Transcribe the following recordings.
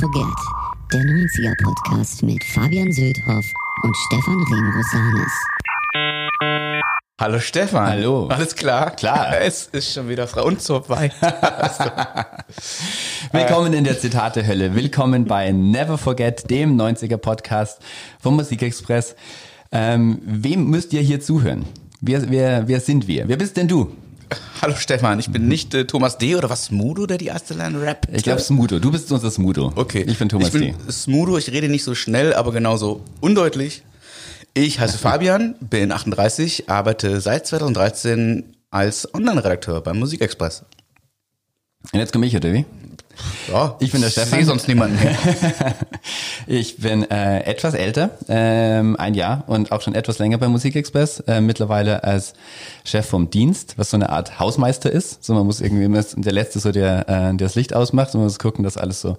Forget, der 90er-Podcast mit Fabian Söldhoff und Stefan Remrosanis. Hallo Stefan. Hallo. Alles klar? Klar. Es ist schon wieder frei und so weit. Willkommen in der Zitate-Hölle. Willkommen bei Never Forget, dem 90er-Podcast vom Musikexpress. Ähm, wem müsst ihr hier zuhören? Wer, wer, wer sind wir? Wer bist denn du? Hallo Stefan, ich bin nicht äh, Thomas D. oder was Smudo, der die erste Line rappt. Ich glaube Smudo. Du bist unser Smudo. Okay. Ich bin Thomas ich bin D. Smudo, ich rede nicht so schnell, aber genauso undeutlich. Ich heiße Fabian, bin 38, arbeite seit 2013 als Online-Redakteur beim Musikexpress. Und jetzt komme ich, oder wie? Ja, Ich bin der Stefan. sehe sonst niemanden mehr. Ich bin äh, etwas älter, ähm, ein Jahr und auch schon etwas länger beim Musikexpress. Äh, mittlerweile als Chef vom Dienst, was so eine Art Hausmeister ist. So man muss irgendwie immer der letzte so der äh, der das Licht ausmacht und man muss gucken, dass alles so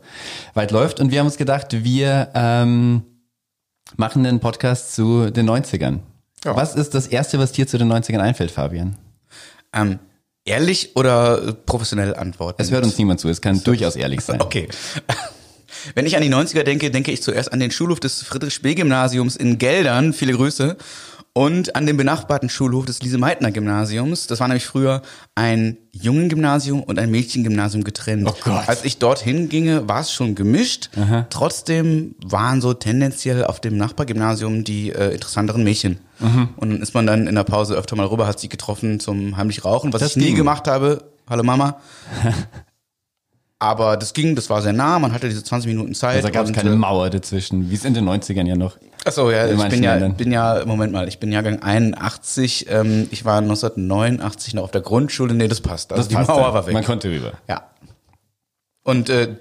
weit läuft. Und wir haben uns gedacht, wir ähm, machen einen Podcast zu den 90ern. Ja. Was ist das erste, was dir zu den 90ern einfällt, Fabian? ähm, ehrlich oder professionell antworten? Es hört uns niemand zu, es kann durchaus ehrlich sein. Okay. Wenn ich an die 90er denke, denke ich zuerst an den Schulhof des Friedrich-Spee-Gymnasiums in Geldern, viele Grüße, und an den benachbarten Schulhof des Lise-Meitner-Gymnasiums. Das war nämlich früher ein Jungen-Gymnasium und ein Mädchen-Gymnasium getrennt. Oh Gott. Als ich dorthin ginge, war es schon gemischt. Trotzdem waren so tendenziell auf dem Nachbargymnasium die äh, interessanteren Mädchen. Mhm. Und dann ist man dann in der Pause öfter mal rüber, hat sie getroffen zum heimlich Rauchen, was Das ich nie ging. gemacht habe. Hallo Mama. Aber das ging, das war sehr nah, man hatte diese 20 Minuten Zeit. Also da gab es keine äh, Mauer dazwischen, wie es in den 90ern ja noch. Achso, ja, ich bin ja, Ländern. bin ja, Moment mal, ich bin Jahrgang 81, ähm, ich war 1989 noch auf der Grundschule, nee, das passt. Also die passt Mauer ja. war weg. Man konnte rüber. Ja. Und, äh,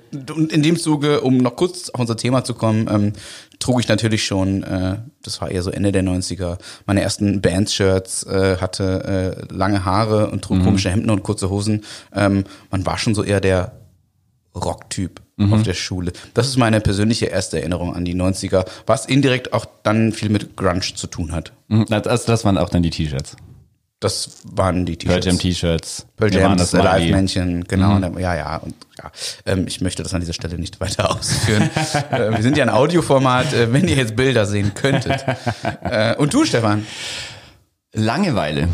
in dem Zuge, um noch kurz auf unser Thema zu kommen, ähm, trug ich natürlich schon, äh, das war eher so Ende der 90er, meine ersten Bands-Shirts, äh, hatte äh, lange Haare und trug komische Hemden und kurze Hosen. Ähm, man war schon so eher der Rocktyp auf der Schule. Das ist meine persönliche erste Erinnerung an die 90er, was indirekt auch dann viel mit Grunge zu tun hat. Mhm, Das, das waren auch dann die T-Shirts. Das waren die Pearl T-Shirts. Jam T-Shirts. Pearl Jam, waren das. Live-Männchen, genau. und, Ja, ja, und ja. Ähm, ich möchte das an dieser Stelle nicht weiter ausführen. äh, wir sind ja ein Audioformat, äh, wenn ihr jetzt Bilder sehen könntet. Äh, und du, Stefan? Langeweile.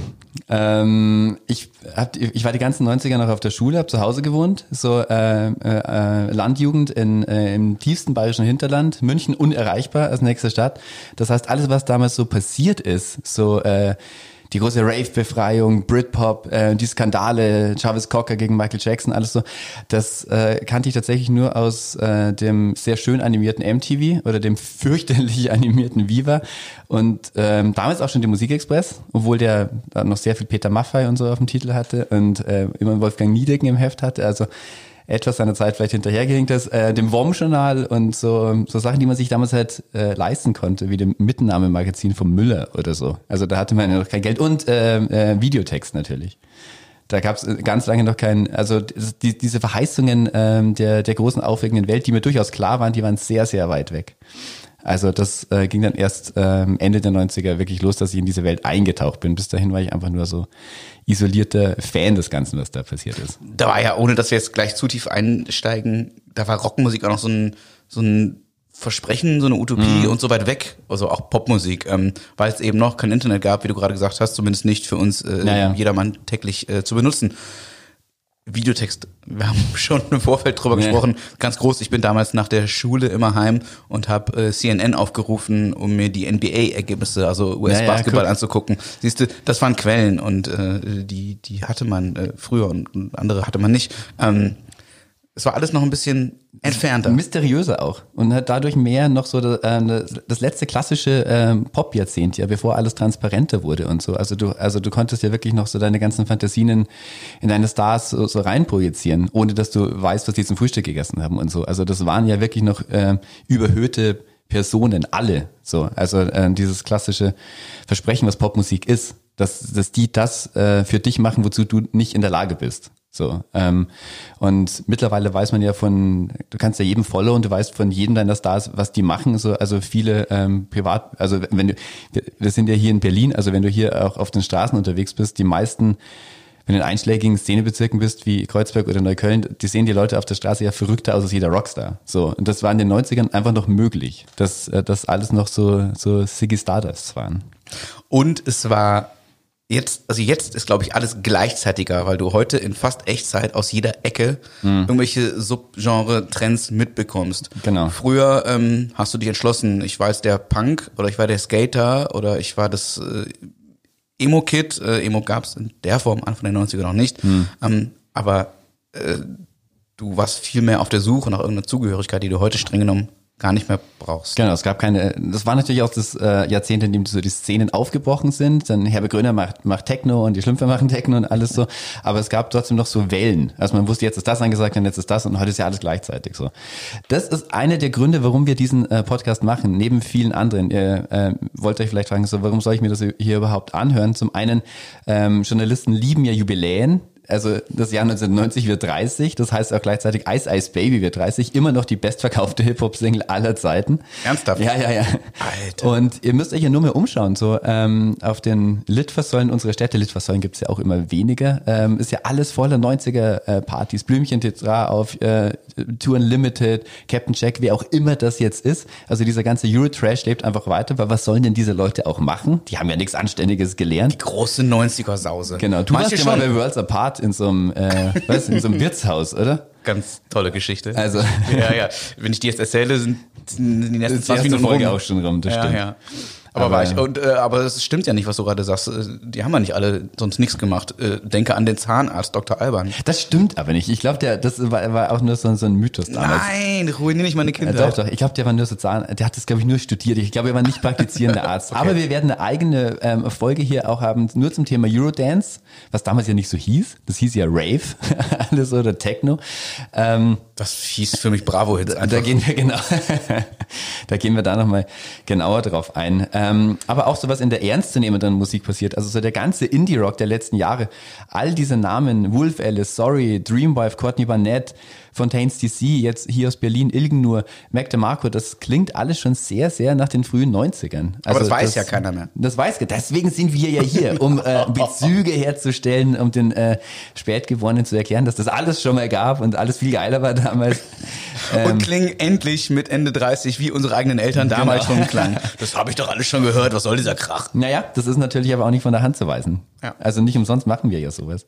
Ähm, ich, hab, ich war die ganzen 90er noch auf der Schule, habe zu Hause gewohnt, so äh, äh, Landjugend in, äh, im tiefsten bayerischen Hinterland, München unerreichbar als nächste Stadt. Das heißt, alles, was damals so passiert ist, so äh, die große Rave-Befreiung, Britpop, äh, die Skandale, Travis Cocker gegen Michael Jackson, alles so, das äh, kannte ich tatsächlich nur aus äh, dem sehr schön animierten MTV oder dem fürchterlich animierten Viva. Und ähm, damals auch schon dem Musikexpress, obwohl der noch sehr viel Peter Maffay und so auf dem Titel hatte und äh, immer Wolfgang Niedecken im Heft hatte, also etwas seiner Zeit vielleicht hinterhergehinkt ist, äh, dem WOM-Journal und so, so Sachen, die man sich damals halt äh, leisten konnte, wie dem Mitnahmemagazin vom Müller oder so. Also da hatte man ja noch kein Geld und äh, äh, Videotext natürlich. Da gab es ganz lange noch kein, also die, diese Verheißungen ähm, der, der großen aufregenden Welt, die mir durchaus klar waren, die waren sehr, sehr weit weg. Also das äh, ging dann erst ähm, Ende der 90er wirklich los, dass ich in diese Welt eingetaucht bin. Bis dahin war ich einfach nur so isolierter Fan des Ganzen, was da passiert ist. Da war ja, ohne dass wir jetzt gleich zu tief einsteigen, da war Rockmusik auch noch so ein, so ein Versprechen, so eine Utopie und so weit weg, also auch Popmusik, ähm, weil es eben noch kein Internet gab, wie du gerade gesagt hast, zumindest nicht für uns äh, Ja, ja. jedermann täglich äh, zu benutzen. Videotext, wir haben schon im Vorfeld drüber Ja. gesprochen, ganz groß. Ich bin damals nach der Schule immer heim und habe äh, CNN aufgerufen, um mir die NBA-Ergebnisse, also US-Basketball cool. anzugucken. Siehst du, das waren Quellen und äh, die die hatte man äh, früher und, und andere hatte man nicht. Ähm, es war alles noch ein bisschen entfernter. Mysteriöser auch und hat dadurch mehr noch so das, äh, das letzte klassische ähm, Pop-Jahrzehnt, ja, bevor alles transparenter wurde und so. Also du, also du konntest ja wirklich noch so deine ganzen Fantasien in, in deine Stars so, so reinprojizieren, ohne dass du weißt, was die zum Frühstück gegessen haben und so. Also das waren ja wirklich noch ähm, überhöhte Personen, alle. So, also äh, dieses klassische Versprechen, was Popmusik ist, dass, dass die das äh, für dich machen, wozu du nicht in der Lage bist. So, ähm, und mittlerweile weiß man ja von, du kannst ja jedem follow und du weißt von jedem deiner Stars, was die machen. So, also viele ähm, privat, also wenn du, wir, sind ja hier in Berlin, also wenn du hier auch auf den Straßen unterwegs bist, die meisten wenn du in einschlägigen Szenebezirken bist, wie Kreuzberg oder Neukölln, die sehen die Leute auf der Straße ja verrückter aus als jeder Rockstar. So. Und das war in den 90ern einfach noch möglich, dass äh, das alles noch so, so Ziggy Stardust waren. Und es war jetzt, also jetzt ist, glaube ich, alles gleichzeitiger, weil du heute in fast Echtzeit aus jeder Ecke Mhm. irgendwelche Subgenre-Trends mitbekommst. Genau. Früher ähm, hast du dich entschlossen, ich war jetzt der Punk oder ich war der Skater oder ich war das äh, Emo-Kid. Äh, Emo gab's in der Form Anfang der 90er noch nicht. Mhm. Ähm, aber äh, du warst viel mehr auf der Suche nach irgendeiner Zugehörigkeit, die du heute streng genommen gar nicht mehr brauchst. Genau, es gab keine, das war natürlich auch das äh, Jahrzehnt, in dem so die Szenen aufgebrochen sind. Dann Herbert Gröner macht, macht Techno und die Schlümpfe machen Techno und alles so. Aber es gab trotzdem noch so Wellen. Also man wusste, jetzt ist das angesagt und jetzt ist das und heute ist ja alles gleichzeitig so. Das ist einer der Gründe, warum wir diesen äh, Podcast machen, neben vielen anderen. Ihr äh, wollt euch vielleicht fragen, so, warum soll ich mir das hier überhaupt anhören? Zum einen, ähm, Journalisten lieben ja Jubiläen. Also das Jahr 1990 wird 30, das heißt auch gleichzeitig Ice Ice Baby wird 30, immer noch die bestverkaufte Hip-Hop-Single aller Zeiten. Ernsthaft? Ja, ja, ja. Alter. Und ihr müsst euch ja nur mehr umschauen. So ähm, auf den Litfaßsäulen unserer Städte, Litfaßsäulen gibt's ja auch immer weniger, ähm, ist ja alles voller 90er äh, Blümchen Tetra auf äh, Tour Unlimited, Captain Jack, wie auch immer das jetzt ist. Also dieser ganze Euro-Trash lebt einfach weiter, weil was sollen denn diese Leute auch machen? Die haben ja nichts Anständiges gelernt. Große 90er-Sause. Genau, du Manche warst ja mal bei Worlds Apart in so einem, äh, weißt, du, in so einem Wirtshaus, oder? Ganz tolle Geschichte. Also- ja, ja. Wenn ich die jetzt erzähle, sind die nächsten Ist die 20 erste Minuten Folge rum. auch schon rum, das ja, stimmt. ja. Aber, Aber- war ich, und, äh, aber es stimmt ja nicht, was du gerade sagst. Äh, Die haben ja nicht alle sonst nichts gemacht. Äh, denke an den Zahnarzt Dr. Alban. Das stimmt aber nicht. Ich glaube, der, das war, war auch nur so, so ein Mythos damals. Nein, ruiniere nicht meine Ja, Kinder. doch, doch. Ich glaube, der war nur so Zahn, der hat das, glaube ich, nur studiert. Ich glaube, er war nicht praktizierender Arzt. Aber wir werden eine eigene ähm, Folge hier auch haben, nur zum Thema Eurodance, was damals ja nicht so hieß. Das hieß ja Rave, alles oder Techno. Ähm, Das hieß für mich Bravo-Hits da einfach. gehen wir genau, da gehen wir da nochmal genauer drauf ein. Ähm, aber auch so was in der ernstzunehmenden Musik passiert. Also so der ganze Indie-Rock der letzten Jahre. All diese Namen, Wolf Alice, Sorry, Dreamwife, Courtney Barnett, Fontaines DC, jetzt hier aus Berlin, Ilgenur, Mac DeMarco, das klingt alles schon sehr, sehr nach den frühen 90ern. Aber das weiß ja keiner mehr. Das weiß, deswegen sind wir ja hier, um äh, Bezüge herzustellen, um den äh, Spätgeborenen zu erklären, dass das alles schon mal gab und alles viel geiler war damals. Ähm, und klingen endlich mit Ende 30 wie unsere eigenen Eltern damals Genau. schon klangen. Das habe ich doch alles schon gehört. Was soll dieser Krach? Naja, das ist natürlich aber auch nicht von der Hand zu weisen. Ja. Also nicht umsonst machen wir ja sowas.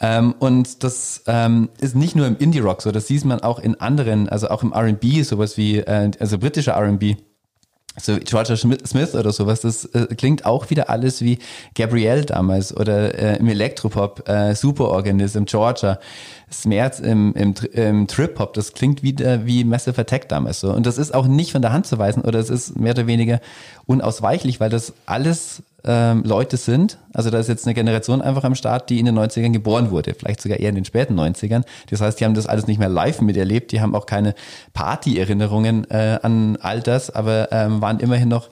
Ähm, und das ähm, ist nicht nur im Indie-Rock so, das sieht man auch in anderen, also auch im R&B, sowas wie, äh, also britischer R&B, so Georgia Smith oder sowas, das äh, klingt auch wieder alles wie Gabrielle damals oder äh, im Elektropop, äh, Superorganism, Georgia, Smerz im, im, im Trip-Hop, das klingt wieder wie Massive Attack damals so. Und das ist auch nicht von der Hand zu weisen oder es ist mehr oder weniger unausweichlich, weil das alles ähm, Leute sind, also da ist jetzt eine Generation einfach am Start, die in den 90ern geboren wurde, vielleicht sogar eher in den späten 90ern. Das heißt, die haben das alles nicht mehr live miterlebt, die haben auch keine Party-Erinnerungen äh, an all das, aber ähm, waren immerhin noch,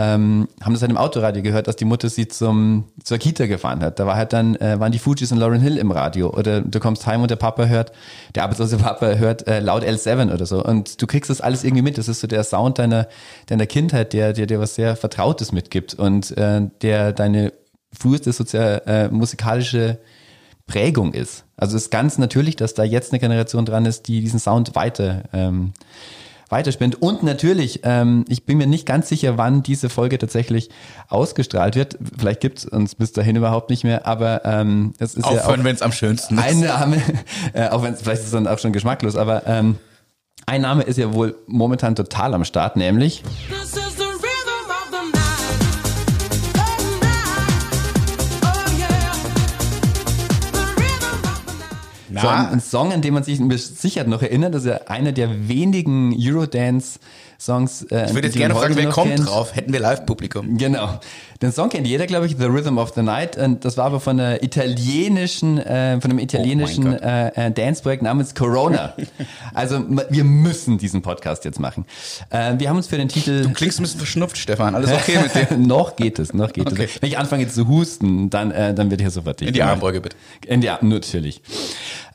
ähm, haben das halt im Autoradio gehört, dass die Mutter sie zum, zur Kita gefahren hat. Da war halt dann, äh, waren die Fujis und Lauren Hill im Radio oder du kommst heim und der Papa hört, der arbeitslose Papa hört äh, laut L7 oder so und du kriegst das alles irgendwie mit. Das ist so der Sound deiner, deiner Kindheit, der dir was sehr Vertrautes mitgibt und äh, der deine früheste sozial, äh, musikalische Prägung ist. Also es ist ganz natürlich, dass da jetzt eine Generation dran ist, die diesen Sound weiter ähm, weiterspinnt. Und natürlich, ähm, ich bin mir nicht ganz sicher, wann diese Folge tatsächlich ausgestrahlt wird. Vielleicht gibt's uns bis dahin überhaupt nicht mehr, aber ähm, es ist ja auch Aufhören, wenn es am schönsten ist. ein Name, äh, auch wenn es vielleicht ist es dann auch schon geschmacklos, aber ähm, ein Name ist ja wohl momentan total am Start, nämlich Na, ein, ein Song, an den man sich Sicherheit noch erinnert. Das ist ja einer der wenigen Eurodance-Songs. Äh, ich würde jetzt gerne fragen, wer kommt kennt. drauf? Hätten wir Live-Publikum. Genau. Den Song kennt jeder, glaube ich, The Rhythm of the Night. Und das war aber von einer italienischen, äh, von einem italienischen Oh äh, Danceprojekt namens Corona. also wir müssen diesen Podcast jetzt machen. Äh, wir haben uns für den Titel Du klingst ein bisschen verschnupft, Stefan. Alles okay mit dir? noch geht es, noch geht Okay. es. Wenn ich anfange zu husten, dann, äh, dann wird hier sofort dicht In die. Armbeuge bitte. In die Arm, natürlich.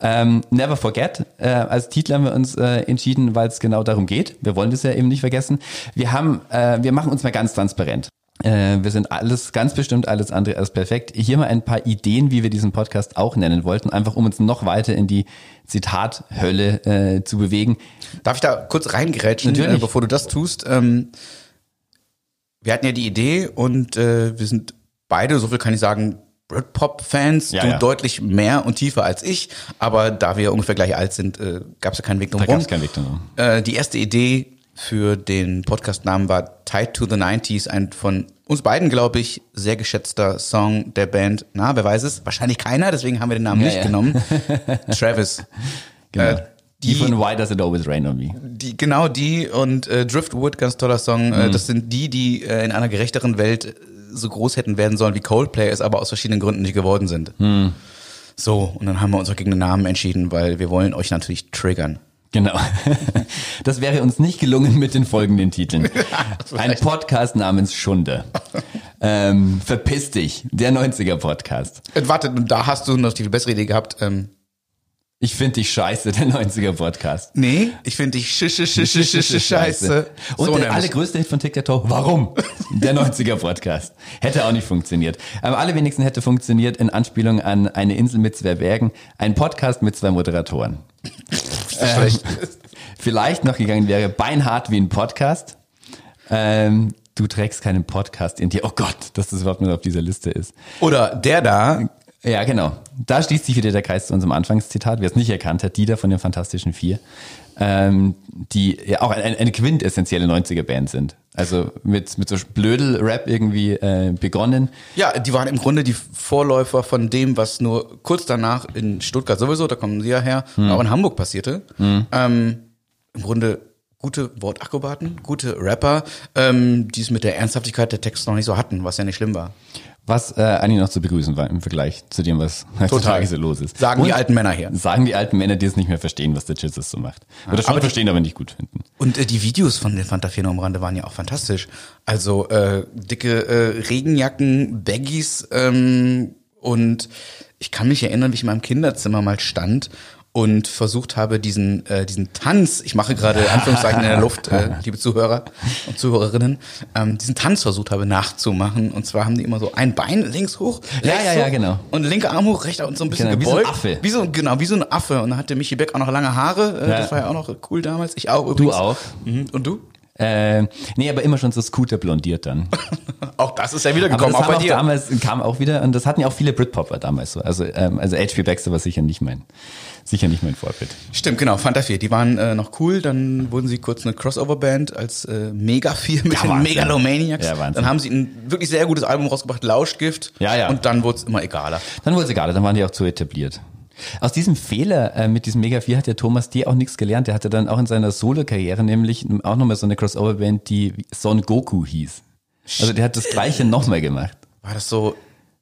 Ähm, Never Forget. Äh, als Titel haben wir uns äh, entschieden, weil es genau darum geht. Wir wollen das ja eben nicht vergessen. Wir haben, äh, wir machen uns mal ganz transparent. Äh, wir sind alles, ganz bestimmt alles andere als perfekt. Hier mal ein paar Ideen, wie wir diesen Podcast auch nennen wollten, einfach um uns noch weiter in die Zitathölle äh, zu bewegen. Darf ich da kurz reingerätschen, Natürlich. äh, bevor du das tust? Ähm, wir hatten ja die Idee und äh, wir sind beide, so viel kann ich sagen, Britpop-Fans, Ja, du ja. deutlich mehr und tiefer als ich, aber da wir ungefähr gleich alt sind, äh, gab es ja keinen Weg drum Da rum. gab's keinen Weg drum rum. Äh, die erste Idee für den Podcast-Namen war Tied to the 90s, ein von uns beiden, glaube ich, sehr geschätzter Song der Band. Na, wer weiß es? Wahrscheinlich keiner, deswegen haben wir den Namen Ja, nicht ja. genommen. Travis. Genau. Äh, die, die- von Why Does It Always Rain on Me? Die, genau die und äh, Driftwood, ganz toller Song. Mhm. Äh, das sind die, die äh, in einer gerechteren Welt äh, so groß hätten werden sollen wie Coldplay, es aber aus verschiedenen Gründen nicht geworden sind. Mhm. So, und dann haben wir uns auch gegen den Namen entschieden, weil wir wollen euch natürlich triggern. Genau. Das wäre uns nicht gelungen mit den folgenden Titeln. Ein Podcast namens Schunde. Ähm, Verpiss dich, der 90er Podcast. Äh, warte, da hast du noch die viel bessere Idee gehabt. Ähm, Ich finde dich scheiße, der 90er Podcast. nee, ich finde dich sch sch sch sch sch sch scheiße. Und so der allergrößte Hit von Toe, warum? Der 90er Podcast. Hätte auch nicht funktioniert. Am allerwenigsten hätte funktioniert in Anspielung an eine Insel mit zwei Bergen, ein Podcast mit zwei Moderatoren. Schlecht. Vielleicht noch gegangen wäre Beinhart wie ein Podcast. Ähm, du trägst keinen Podcast in dir. Oh Gott, dass das überhaupt noch auf dieser Liste ist. Oder der da, Ja, genau. Da schließt sich wieder der Kreis zu unserem Anfangszitat. Wer es nicht erkannt hat, die da von den Fantastischen Vier, ähm, die ja auch eine, eine quintessentielle 90er-Band sind. Also mit, mit so Blödel-Rap irgendwie äh, begonnen. ja, die waren im Grunde die Vorläufer von dem, was nur kurz danach in Stuttgart sowieso, da kommen sie ja her, Hm. auch in Hamburg passierte. Ähm, Im Grunde gute Wortakrobaten, gute Rapper, ähm, die es mit der Ernsthaftigkeit der Texte noch nicht so hatten, was ja nicht schlimm war. Was äh, eigentlich noch zu begrüßen war im Vergleich zu dem, was heutzutage so los ist. Sagen die Und alten Männer hier. Sagen die alten Männer, die es nicht mehr verstehen, was der Jesus so macht. Oder schon aber die- verstehen, aber nicht gut finden. Und äh, die Videos von den Fanta 4 am Rande waren ja auch fantastisch. Also äh, dicke äh, Regenjacken, Baggies ähm, und ich kann mich erinnern, wie ich in meinem Kinderzimmer mal stand und versucht habe, diesen, äh, diesen Tanz, ich mache gerade Anführungszeichen in der Luft, äh, liebe Zuhörer und Zuhörerinnen, ähm, diesen Tanz versucht habe nachzumachen. Und zwar haben die immer so ein Bein links hoch, Ja, rechts ja, ja, hoch genau. und linker Arm hoch, rechter und so ein bisschen Genau, wie so ein gebeugt. Affe. Wie so, genau, wie so ein Affe. Und dann hatte Michi Beck auch noch lange Haare. Äh, Ja. Das war ja auch noch cool damals. Ich auch übrigens. auch? Mhm. Und du? Äh, nee, aber immer schon so Scooter blondiert dann. Auch das ist ja Aber wiedergekommen, das auch bei auch dir. damals, kam auch wieder, und das hatten ja auch viele Britpopper damals so. Also, ähm, also H.P. Baxter war sicher nicht mein, sicher nicht mein Vorbild. Stimmt, genau, Fanta 4, die waren äh, noch cool, dann wurden sie kurz eine Crossover-Band als äh, Mega 4 mit Ja, den Wahnsinn. Megalomaniacs. Ja, Wahnsinn. dann haben sie ein wirklich sehr gutes Album rausgebracht, Lauschgift. Ja, ja. Und dann wurde es immer egaler. Dann wurde es egal, dann waren die auch zu etabliert. Aus diesem Fehler äh, mit diesem Mega 4 hat der Thomas D. auch nichts gelernt. Der hatte dann auch in seiner Solo-Karriere nämlich auch nochmal so eine Crossover-Band, die Son Goku hieß. Also der hat das gleiche nochmal gemacht. War das so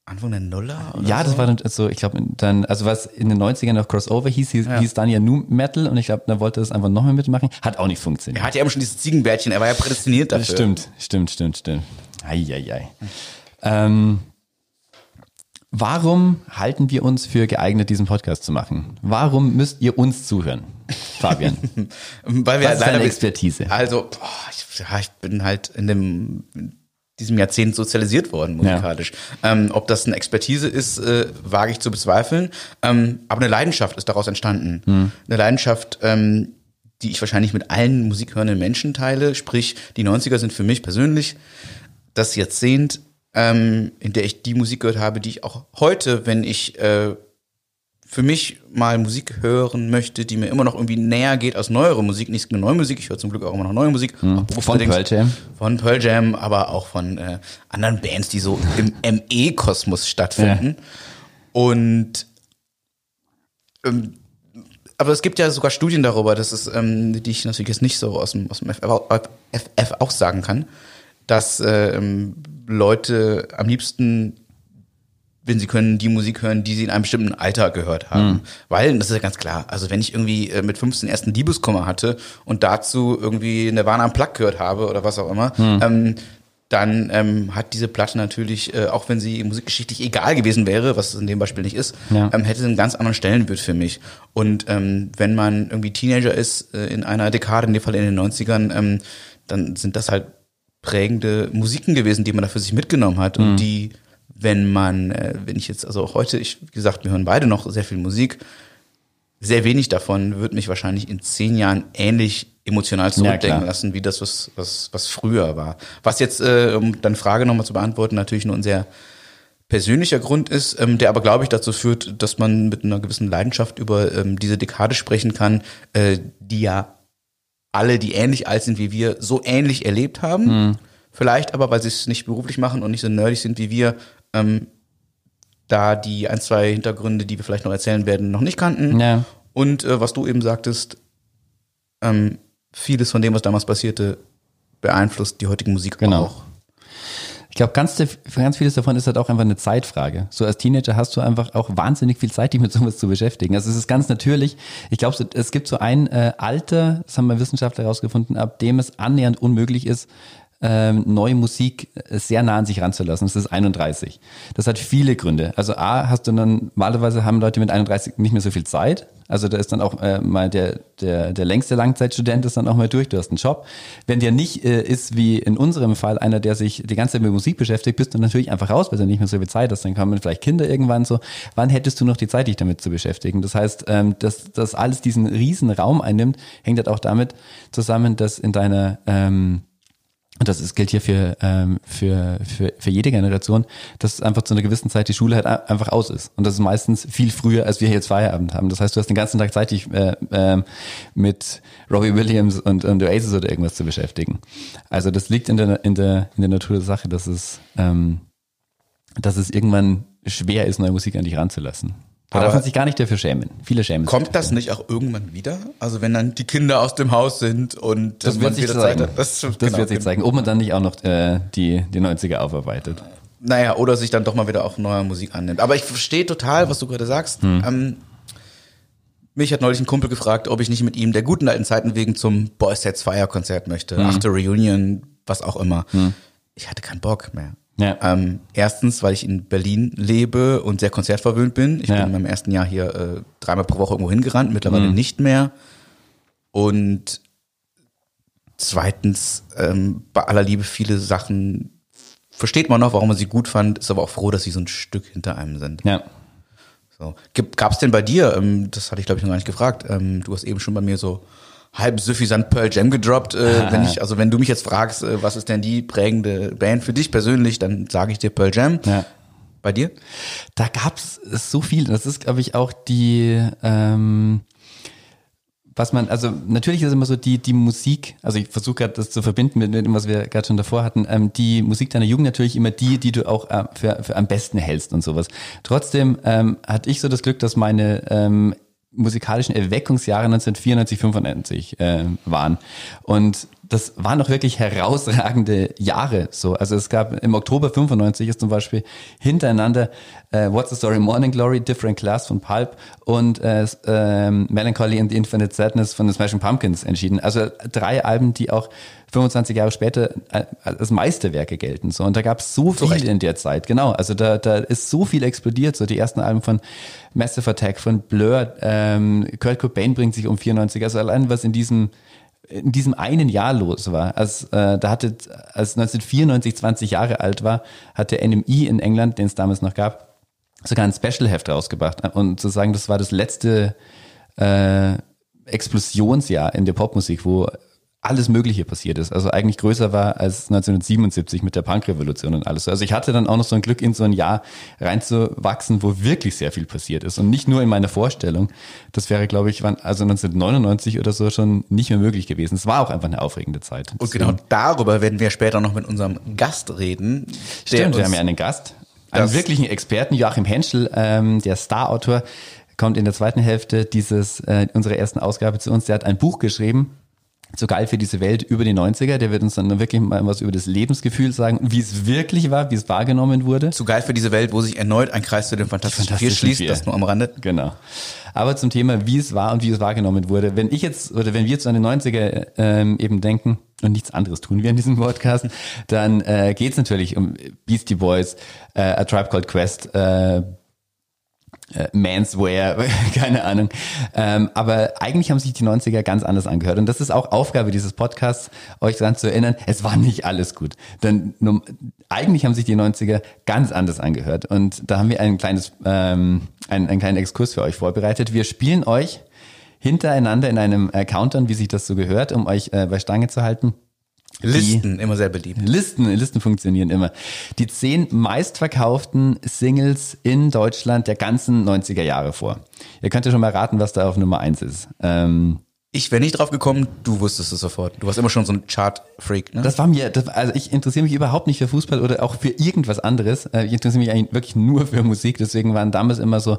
Anfang der Nuller? Ja, so? das war dann so, ich glaube, dann, also was in den 90ern noch Crossover hieß, hieß, hieß dann ja Nu Metal und ich glaube, da wollte er das einfach nochmal mitmachen. Hat auch nicht funktioniert. Er hatte ja immer schon dieses Ziegenbärtchen, er war ja prädestiniert dafür. Stimmt, stimmt, stimmt, stimmt. Eieiei. Ähm, warum halten wir uns für geeignet, diesen Podcast zu machen? Warum müsst ihr uns zuhören, Fabian? Weil wir Was ist deine Expertise? Also, boah, ich, ja, ich bin halt in dem diesem Jahrzehnt sozialisiert worden musikalisch. Ähm, ob das eine Expertise ist, äh, wage ich zu bezweifeln. Ähm, aber eine Leidenschaft ist daraus entstanden. Hm. Eine Leidenschaft, ähm, die ich wahrscheinlich mit allen musikhörenden Menschen teile. Sprich, die 90er sind für mich persönlich das Jahrzehnt, ähm, in der ich die Musik gehört habe, die ich auch heute, wenn ich äh, für mich mal Musik hören möchte, die mir immer noch irgendwie näher geht als neuere Musik, nicht nur neue Musik, ich höre zum Glück auch immer noch neue Musik. auch Hm. Von. Pearl Jam? Von Pearl Jam, aber auch von äh, anderen Bands, die so im ME-Kosmos stattfinden. Und ähm, aber es gibt ja sogar Studien darüber, dass es, ähm, die ich natürlich jetzt nicht so aus dem, aus dem FF, auch- FF auch sagen kann, dass äh, ähm, Leute am liebsten, wenn sie können, die Musik hören, die sie in einem bestimmten Alter gehört haben. Weil, das ist ja ganz klar, also wenn ich irgendwie äh, mit 15 ersten Liebeskummer hatte und dazu irgendwie Nirvana am Plug gehört habe oder was auch immer, ähm, dann ähm, hat diese Platte natürlich, äh, auch wenn sie musikgeschichtlich egal gewesen wäre, was es in dem Beispiel nicht ist, Ja. ähm, hätte sie einen ganz anderen Stellenwert für mich. Und ähm, wenn man irgendwie Teenager ist, äh, in einer Dekade, in dem Fall in den 90ern, ähm, dann sind das halt prägende Musiken gewesen, die man da für sich mitgenommen hat und die, wenn man, äh, wenn ich jetzt, also auch heute, ich, wie gesagt, wir hören beide noch sehr viel Musik, sehr wenig davon wird mich wahrscheinlich in zehn Jahren ähnlich emotional zurückdenken klar. lassen, wie das, was, was, was früher war. Was jetzt, äh, um deine Frage nochmal zu beantworten, natürlich nur ein sehr persönlicher Grund ist, ähm, der aber, glaube ich, dazu führt, dass man mit einer gewissen Leidenschaft über ähm, diese Dekade sprechen kann, äh, die ja alle, die ähnlich alt sind wie wir, so ähnlich erlebt haben. Vielleicht aber, weil sie es nicht beruflich machen und nicht so nerdig sind wie wir, ähm, da die ein, zwei Hintergründe, die wir vielleicht noch erzählen werden, noch nicht kannten. Ja. Und äh, was du eben sagtest, ähm, vieles von dem, was damals passierte, beeinflusst die heutige Musik Genau. auch. Ich glaube, ganz, ganz vieles davon ist halt auch einfach eine Zeitfrage. So als Teenager hast du einfach auch wahnsinnig viel Zeit, dich mit sowas zu beschäftigen. Also es ist ganz natürlich. Ich glaube, es gibt so ein äh, Alter, das haben wir Wissenschaftler herausgefunden, ab dem es annähernd unmöglich ist, ähm, neue Musik äh, sehr nah an sich ranzulassen. Das ist 31. Das hat viele Gründe. Also A, hast du dann, normalerweise haben Leute mit 31 nicht mehr so viel Zeit. Also da ist dann auch äh, mal der, der, der längste Langzeitstudent ist dann auch mal durch, du hast einen Job. Wenn der nicht äh, ist, wie in unserem Fall, einer, der sich die ganze Zeit mit Musik beschäftigt, bist du natürlich einfach raus, weil du nicht mehr so viel Zeit hast. Dann kommen vielleicht Kinder irgendwann so. Wann hättest du noch die Zeit, dich damit zu beschäftigen? Das heißt, ähm, dass das alles diesen riesen Raum einnimmt, hängt halt auch damit zusammen, dass in deiner ähm, und das ist, gilt hier für, ähm, für, für, für jede Generation, dass einfach zu einer gewissen Zeit die Schule halt einfach aus ist. Und das ist meistens viel früher, als wir jetzt Feierabend haben. Das heißt, du hast den ganzen Tag Zeit, dich äh, ähm, mit Robbie Williams und, und Oasis oder irgendwas zu beschäftigen. Also das liegt in der, in der, in der Natur der Sache, dass es, ähm, dass es irgendwann schwer ist, neue Musik an dich ranzulassen. Da darf man sich gar nicht dafür schämen. Viele schämen sich Kommt das nicht auch irgendwann wieder? Also wenn dann die Kinder aus dem Haus sind und Das wird sich zeigen. Zeit. Das, Das genau, wird sich zeigen. Ob man dann nicht auch noch äh, die, die 90er aufarbeitet. Naja, oder sich dann doch mal wieder auch neuer Musik annimmt. Aber ich verstehe total, was du gerade sagst. Hm. Ähm, mich hat neulich ein Kumpel gefragt, ob ich nicht mit ihm der guten alten Zeiten wegen zum Boys Sets Fire Konzert möchte. Hm. Achte Reunion, was auch immer. Ich hatte keinen Bock mehr. Ja. Ähm, erstens, weil ich in Berlin lebe und sehr konzertverwöhnt bin. Ich Ja. bin in meinem ersten Jahr hier äh, dreimal pro Woche irgendwo hingerannt, mittlerweile nicht mehr. Und zweitens, ähm, bei aller Liebe, viele Sachen versteht man noch, warum man sie gut fand, ist aber auch froh, dass sie so ein Stück hinter einem sind. Ja. So. Gab es denn bei dir, ähm, das hatte ich glaube ich noch gar nicht gefragt, ähm, du hast eben schon bei mir so halb suffisant Pearl Jam gedroppt. Äh, wenn ich, also wenn du mich jetzt fragst, äh, was ist denn die prägende Band für dich persönlich, dann sage ich dir Pearl Jam. Ja. Bei dir? Da gab's so viel. Das ist, glaube ich, auch die, ähm, was man, also natürlich ist immer so die, die Musik, also ich versuche gerade das zu verbinden mit dem, was wir gerade schon davor hatten, ähm, die Musik deiner Jugend natürlich immer die, die du auch äh, für, für am besten hältst und sowas. Trotzdem ähm, hatte ich so das Glück, dass meine ähm, musikalischen Erweckungsjahre 1994, 95 äh, waren. Und das waren doch wirklich herausragende Jahre. So, also es gab im Oktober 95 ist zum Beispiel hintereinander äh, What's the Story, Morning Glory, Different Class von Pulp und äh, ähm, Melancholy and the Infinite Sadness von den Smashing Pumpkins entschieden. Also drei Alben, die auch 25 Jahre später äh, als Meisterwerke gelten. So und da gab es so viel Recht. in der Zeit. Genau, also da, da ist so viel explodiert. So die ersten Alben von Massive Attack, von Blur, ähm, Kurt Cobain bringt sich um 94. Also allein was in diesem in diesem einen Jahr los war, als äh, da hatte als 1994 20 Jahre alt war, hat der NMI in England, den es damals noch gab, sogar ein Special-Heft rausgebracht. Und zu sagen, das war das letzte äh, Explosionsjahr in der Popmusik, wo alles Mögliche passiert ist. Also eigentlich größer war als 1977 mit der Punkrevolution und alles. Also ich hatte dann auch noch so ein Glück, in so ein Jahr reinzuwachsen, wo wirklich sehr viel passiert ist und nicht nur in meiner Vorstellung. Das wäre, glaube ich, wann, also 1999 oder so schon nicht mehr möglich gewesen. Es war auch einfach eine aufregende Zeit. Und genau darüber werden wir später noch mit unserem Gast reden. Stimmt, wir haben ja einen Gast, einen wirklichen Experten, Joachim Henschel, ähm, der Star-Autor, kommt in der zweiten Hälfte dieses äh, unserer ersten Ausgabe zu uns. Der hat ein Buch geschrieben, so geil für diese Welt über die 90er. Der wird uns dann wirklich mal was über das Lebensgefühl sagen, wie es wirklich war, wie es wahrgenommen wurde. zu geil für diese Welt, wo sich erneut ein Kreis zu dem Fantastischen, Vier Fantastischen schließt, Vier. das nur am Rande. Genau. Aber zum Thema, wie es war und wie es wahrgenommen wurde. Wenn ich jetzt, oder wenn wir jetzt an die 90er ähm, eben denken und nichts anderes tun wir in diesem Podcast, dann äh, geht es natürlich um Beastie Boys, äh, A Tribe Called Quest, äh, äh, Manswear, keine Ahnung. Ähm, aber eigentlich haben sich die 90er ganz anders angehört. Und das ist auch Aufgabe dieses Podcasts, euch daran zu erinnern, es war nicht alles gut. Denn nun, eigentlich haben sich die 90er ganz anders angehört. Und da haben wir ein kleines, ähm, einen, einen kleinen Exkurs für euch vorbereitet. Wir spielen euch hintereinander in einem äh, Countdown, wie sich das so gehört, um euch äh, bei Stange zu halten. Listen, immer sehr beliebt. Listen, Listen funktionieren immer. Die zehn meistverkauften Singles in Deutschland der ganzen 90er Jahre vor. Ihr könnt ja schon mal raten, was da auf Nummer eins ist. Ähm, Ich wäre nicht drauf gekommen, du wusstest es sofort. Du warst immer schon so ein Chart-Freak, ne? das war mir, das, also ich interessiere mich überhaupt nicht für Fußball oder auch für irgendwas anderes. Äh, Ich interessiere mich eigentlich wirklich nur für Musik. Deswegen waren damals immer so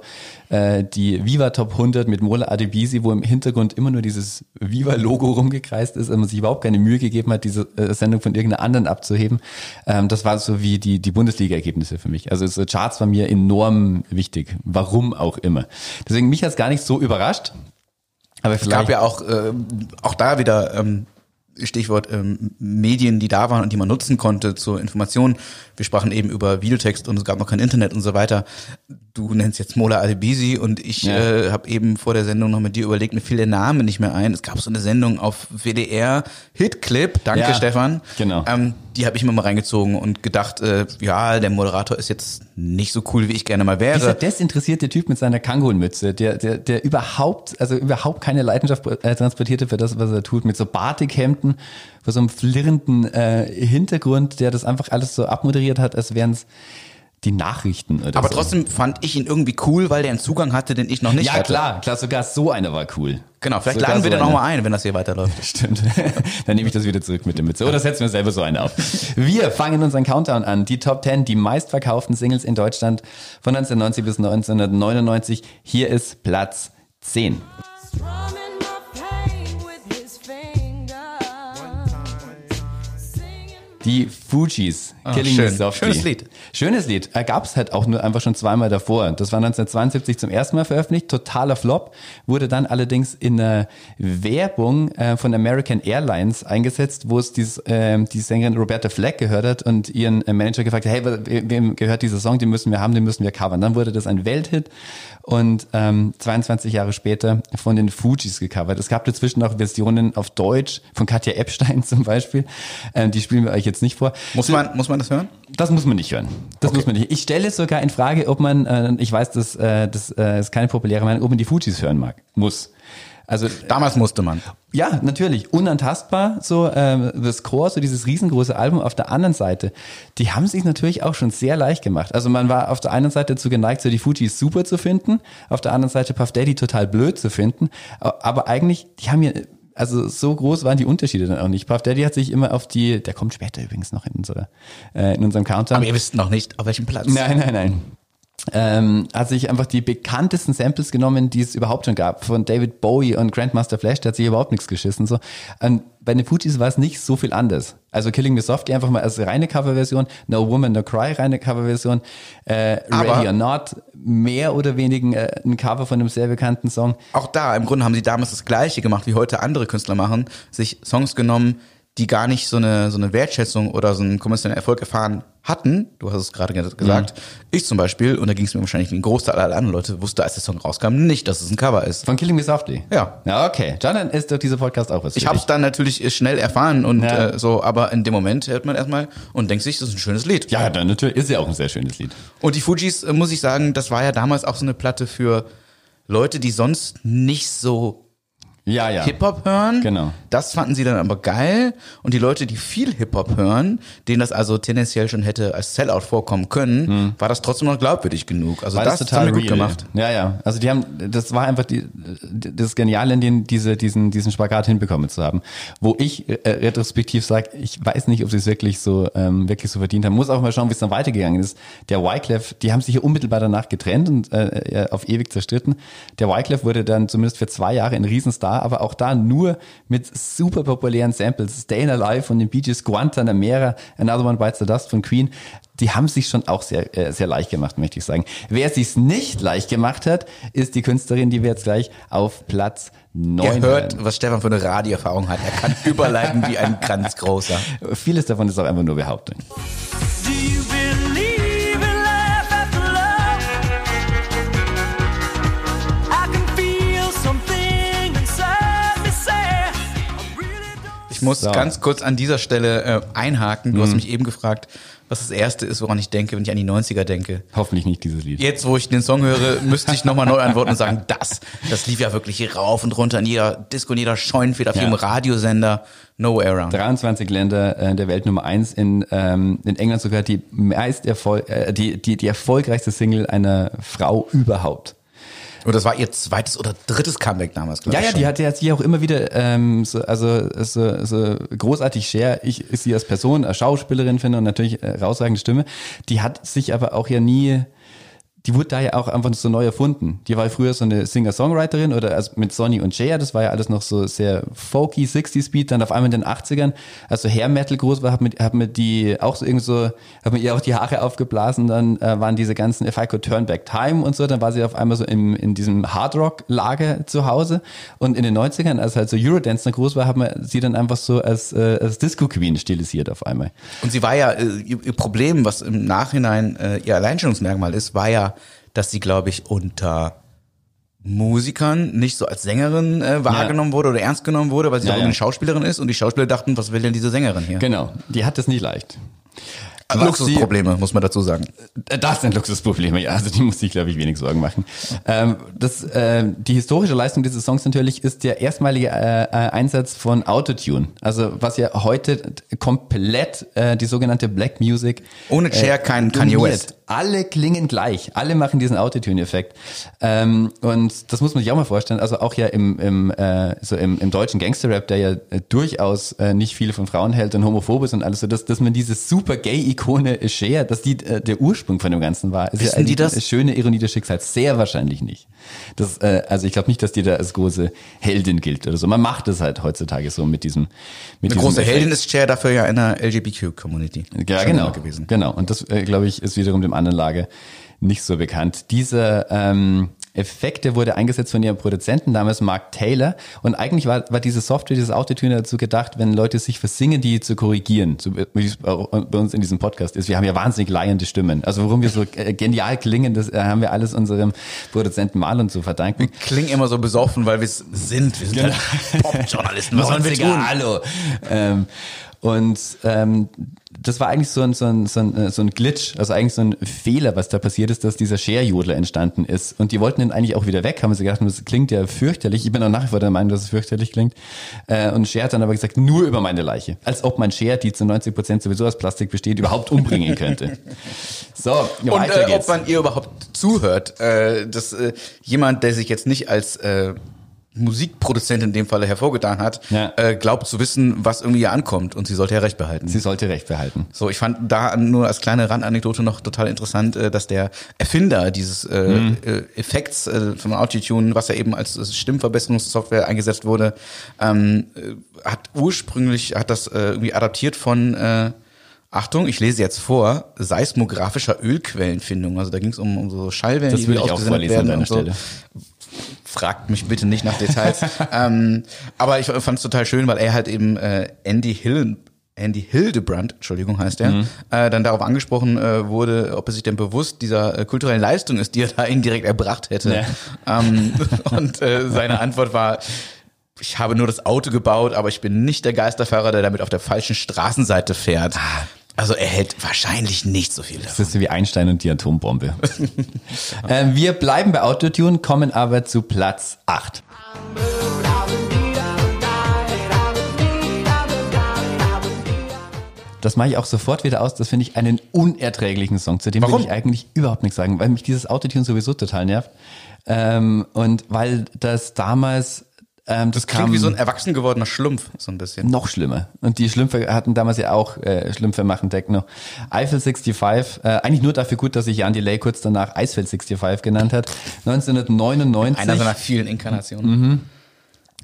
äh, die Viva Top 100 mit Mola Adebisi, wo im Hintergrund immer nur dieses Viva-Logo rumgekreist ist und man sich überhaupt keine Mühe gegeben hat, diese äh, Sendung von irgendeiner anderen abzuheben. Ähm, das war so wie die, die Bundesliga-Ergebnisse für mich. Also so Charts war mir enorm wichtig. Warum auch immer. Deswegen mich hat's gar nicht so überrascht. Aber Es gab ja auch, äh, auch da wieder ähm, Stichwort ähm, Medien, die da waren und die man nutzen konnte zur Information. Wir sprachen eben über Videotext und es gab noch kein Internet und so weiter. Du nennst jetzt Mola Adebisi und ich Ja. äh, habe eben vor der Sendung noch mit dir überlegt, mir fiel der Name nicht mehr ein. Es gab so eine Sendung auf WDR, Hitclip, danke Ja, Stefan. genau. Ähm, die habe ich mir mal reingezogen und gedacht, äh, ja, der Moderator ist jetzt nicht so cool, wie ich gerne mal wäre. Dieser desinteressierte Typ mit seiner Kangolmütze, der, der, der überhaupt, also überhaupt keine Leidenschaft äh, transportierte für das, was er tut, mit so Batikhemden, vor so einem flirrenden äh, Hintergrund, der das einfach alles so abmoderiert hat, als wären es die Nachrichten oder Aber so. trotzdem fand ich ihn irgendwie cool, weil der einen Zugang hatte, den ich noch nicht Ja, hatte. klar, klar, sogar so einer war cool. Genau, vielleicht Sogar laden wir so den nochmal ein, wenn das hier weiterläuft. Stimmt. Dann nehme ich das wieder zurück mit der Mütze. Oder setzen wir selber so eine auf. Wir fangen unseren Countdown an. Die Top 10, die meistverkauften Singles in Deutschland von 1990 bis 1999. Hier ist Platz 10. Strumming Die Fugees, Killing Me Ah. Softly. Schönes Lied. Schönes Lied. Äh, Gab's halt auch nur einfach schon zweimal davor. Das war 1972 zum ersten Mal veröffentlicht. Totaler Flop. Wurde dann allerdings in einer Werbung äh, von American Airlines eingesetzt, wo es dieses, ähm, die Sängerin Roberta Fleck gehört hat und ihren äh, Manager gefragt hat, hey, we- wem gehört dieser Song? Den müssen wir haben, den müssen wir covern. Dann wurde das ein Welthit und ähm, 22 Jahre später von den Fugees gecovert. Es gab dazwischen auch Versionen auf Deutsch von Katja Epstein zum Beispiel. Ähm, die spielen wir euch jetzt nicht vor. Muss man, muss man das hören? Das muss man nicht hören. Das muss man nicht. Ich stelle sogar in Frage, ob man, äh, ich weiß, das, äh, das äh, ist keine populäre Meinung, ob man die Fujis hören mag. Muss. Also Damals musste man. ja, natürlich. Unantastbar, so ähm, The Score, so dieses riesengroße Album. Auf der anderen Seite, die haben sich natürlich auch schon sehr leicht gemacht. Also man war auf der einen Seite dazu geneigt, so die Fujis super zu finden, auf der anderen Seite Puff Daddy total blöd zu finden. Aber eigentlich, die haben ja, also so groß waren die Unterschiede dann auch nicht. Puff Daddy hat sich immer auf die, der kommt später übrigens noch in, unserer, äh, in unserem Countdown. Aber ihr wisst noch nicht, auf welchem Platz. Nein, nein, nein. Ähm, hat sich einfach die bekanntesten Samples genommen, die es überhaupt schon gab, von David Bowie und Grandmaster Flash, der hat sich überhaupt nichts geschissen. So. Und bei den Fujis war es nicht so viel anders. Also Killing Me Softly einfach mal als reine Coverversion, No Woman, No Cry reine Coverversion, äh, Aber- Ready or Not, mehr oder weniger äh, ein Cover von einem sehr bekannten Song. Auch da, im Grunde haben sie damals das Gleiche gemacht, wie heute andere Künstler machen, sich Songs genommen, die gar nicht so eine, so eine Wertschätzung oder so einen kommerziellen Erfolg erfahren hatten. Du hast es gerade ge- gesagt. Ich zum Beispiel, und da ging es mir wahrscheinlich wie ein Großteil aller anderen Leute, wusste, als der Song rauskam, nicht, dass es ein Cover ist. Von Killing Me Softly? Ja. Ja, okay. Dann ist doch dieser Podcast auch was Ich habe es dann natürlich schnell erfahren und Ja. äh, so, aber in dem Moment hört man erstmal und denkt sich, das ist ein schönes Lied. Ja, dann natürlich ist ja auch ein sehr schönes Lied. Und die Fujis, äh, muss ich sagen, das war ja damals auch so eine Platte für Leute, die sonst nicht so Ja, ja. Hip-Hop hören. Genau. Das fanden sie dann aber geil. Und die Leute, die viel Hip-Hop hören, denen das also tendenziell schon hätte als Sellout vorkommen können, war das trotzdem noch glaubwürdig genug. Also War das, das haben total wir gut gemacht. Ja, ja. Also die haben, das war einfach die, das Geniale, in denen diese, diesen, diesen Spagat hinbekommen zu haben. Wo ich äh, retrospektiv sage, ich weiß nicht, ob sie es wirklich so, ähm, wirklich so verdient haben. Muss auch mal schauen, wie es dann weitergegangen ist. Der Wyclef, die haben sich ja unmittelbar danach getrennt und äh, auf ewig zerstritten. Der Wyclef wurde dann zumindest für zwei Jahre ein Riesenstar, aber auch da nur mit super populären Samples. Stayin' Alive von den Bee Gees, Guantanamera, Another One Bites the Dust von Queen. Die haben sich schon auch sehr, äh, sehr leicht gemacht, möchte ich sagen. Wer sich's nicht leicht gemacht hat, ist die Künstlerin, die wir jetzt gleich auf Platz 9 Ihr hört, was Stefan für eine Radioerfahrung hat. Er kann überleiten wie ein ganz großer. Vieles davon ist auch einfach nur Behauptung. Muss So. ganz kurz an dieser Stelle äh, einhaken. Du Mhm. hast mich eben gefragt, was das erste ist, woran ich denke, wenn ich an die 90er denke. Hoffentlich nicht dieses Lied. Jetzt, wo ich den Song höre, müsste ich nochmal neu antworten und sagen, das, das lief ja wirklich rauf und runter in jeder Disco, in jeder Scheunenfeder, auf Ja. jedem Radiosender, No Way Around. 23 Länder äh, der Welt Nummer eins in, ähm, in England sogar die meist erfol äh, die, die, die erfolgreichste Single einer Frau überhaupt. Und das war ihr zweites oder drittes Comeback damals, glaube Ja, ich. ja, schon. die hat ja sie auch immer wieder, ähm, so, also so, so großartig share. Ich ich sie als Person, als Schauspielerin finde und natürlich äh, herausragende Stimme. Die hat sich aber auch ja nie, die wurde da ja auch einfach so neu erfunden. Die war früher so eine Singer-Songwriterin oder also mit Sonny und Jaya, das war ja alles noch so sehr folky, 60s Beat, dann auf einmal in den 80ern, als so Hair Metal groß war, hat mir, hat mir die auch so irgendwie so, hat mir ihr auch die Haare aufgeblasen, dann äh, waren diese ganzen If I Could Turn Back Time und so, dann war sie auf einmal so im, in diesem Hardrock-Lager zu Hause und in den 90ern, als halt so Eurodance groß war, hat man sie dann einfach so als, äh, als Disco-Queen stilisiert auf einmal. Und sie war ja, äh, ihr, ihr Problem, was im Nachhinein äh, ihr Alleinstellungsmerkmal ist, war ja, dass sie, glaube ich, unter Musikern nicht so als Sängerin äh, wahrgenommen wurde oder ernst genommen wurde, weil sie Ja, auch ja. eine Schauspielerin ist und die Schauspieler dachten, was will denn diese Sängerin hier? Genau, die hat es nie leicht. Also Was Luxusprobleme, muss man dazu sagen. Das sind Luxusprobleme, ja. Also die muss sich, glaube ich, wenig Sorgen machen. Ähm, das, äh, die historische Leistung dieses Songs natürlich ist der erstmalige äh, äh, Einsatz von Autotune. Also was ja heute komplett äh, die sogenannte Black Music Ohne Cher kein Kanye. West. Alle klingen gleich. Alle machen diesen Autotune-Effekt. Ähm, und das muss man sich auch mal vorstellen. Also auch ja im, im, äh, so im, im deutschen Gangster-Rap, der ja äh, durchaus äh, nicht viel von Frauen hält und homophob ist und alles so, dass, dass man diese super Gay-Ikone Cher, dass die äh, der Ursprung von dem Ganzen war. Ist Wissen ja die das? Eine schöne Ironie des Schicksals. Sehr wahrscheinlich nicht. Das, äh, also ich glaube nicht, dass die da als große Heldin gilt oder so. Man macht es halt heutzutage so mit diesem mit Eine diesem große Effekt. Heldin ist Cher dafür ja in der LGBTQ-Community. Ja, genau. gewesen. Genau. Und das, äh, glaube ich, ist wiederum dem anderen Lager nicht so bekannt. Dieser ähm, Effekt, der wurde eingesetzt von ihrem Produzenten, damals Mark Taylor. Und eigentlich war, war diese Software, dieses Autotune dazu gedacht, wenn Leute sich versingen, die zu korrigieren, so wie es bei uns in diesem Podcast ist. Wir haben ja wahnsinnig leiernde Stimmen. Also warum wir so äh, genial klingen, das äh, haben wir alles unserem Produzenten Marlon zu verdanken. Klingen immer so besoffen, weil wir es sind. Wir sind Genau. halt Pop-Journalisten. Was sollen wir 90er, tun? Hallo. Ähm, und ähm, das war eigentlich so ein, so, ein, so, ein, äh, so ein Glitch, also eigentlich so ein Fehler, was da passiert ist, dass dieser Share-Jodler entstanden ist. Und die wollten ihn eigentlich auch wieder weg, haben sie gedacht, das klingt ja fürchterlich. Ich bin auch nach wie vor der Meinung, dass es fürchterlich klingt. Äh, und Share hat dann aber gesagt, nur über meine Leiche. Als ob man Share, die zu 90 Prozent sowieso aus Plastik besteht, überhaupt umbringen könnte. So, Und weiter äh, ob man ihr überhaupt zuhört, äh, dass äh, jemand, der sich jetzt nicht als äh, Musikproduzent in dem Falle hervorgetan hat, Ja. äh, glaubt zu wissen, was irgendwie ihr ankommt und sie sollte ja recht behalten. Sie sollte Recht behalten. So, ich fand da nur als kleine Randanekdote noch total interessant, äh, dass der Erfinder dieses äh, Mhm. äh, Effekts äh, von Autotune, was ja eben als Stimmverbesserungssoftware eingesetzt wurde, ähm, äh, hat ursprünglich hat das äh, irgendwie adaptiert von äh, Achtung, ich lese jetzt vor, seismografischer Ölquellenfindung. Also da ging es um, um so Schallwellen, Das die würde ich auch vorlesen an werden deiner und so. Stelle. Fragt mich bitte nicht nach Details. ähm, aber ich fand es total schön, weil er halt eben äh, Andy Hill Andy Hildebrand, Entschuldigung heißt er, Mhm. äh, dann darauf angesprochen äh, wurde, ob er sich denn bewusst dieser äh, kulturellen Leistung ist, die er da indirekt erbracht hätte. Ähm, und äh, seine Antwort war, ich habe nur das Auto gebaut, aber ich bin nicht der Geisterfahrer, der damit auf der falschen Straßenseite fährt. Also er hält wahrscheinlich nicht so viel davon. Das ist wie Einstein und die Atombombe. ähm, wir bleiben bei Autotune, kommen aber zu Platz 8. Das mache ich auch sofort wieder aus. Das finde ich einen unerträglichen Song. Zu dem Warum? will ich eigentlich überhaupt nichts sagen, weil mich dieses Autotune sowieso total nervt. Ähm, und weil das damals, ähm, das, Das klingt kam wie so ein erwachsen gewordener Schlumpf, so ein bisschen. noch schlimmer. Und die Schlümpfe hatten damals ja auch äh, Schlümpfe machen Techno. Eiffel 65, äh, eigentlich nur dafür gut, dass sich Jan Delay kurz danach Eisfeld 65 genannt hat. 1999. Einer seiner vielen Inkarnationen.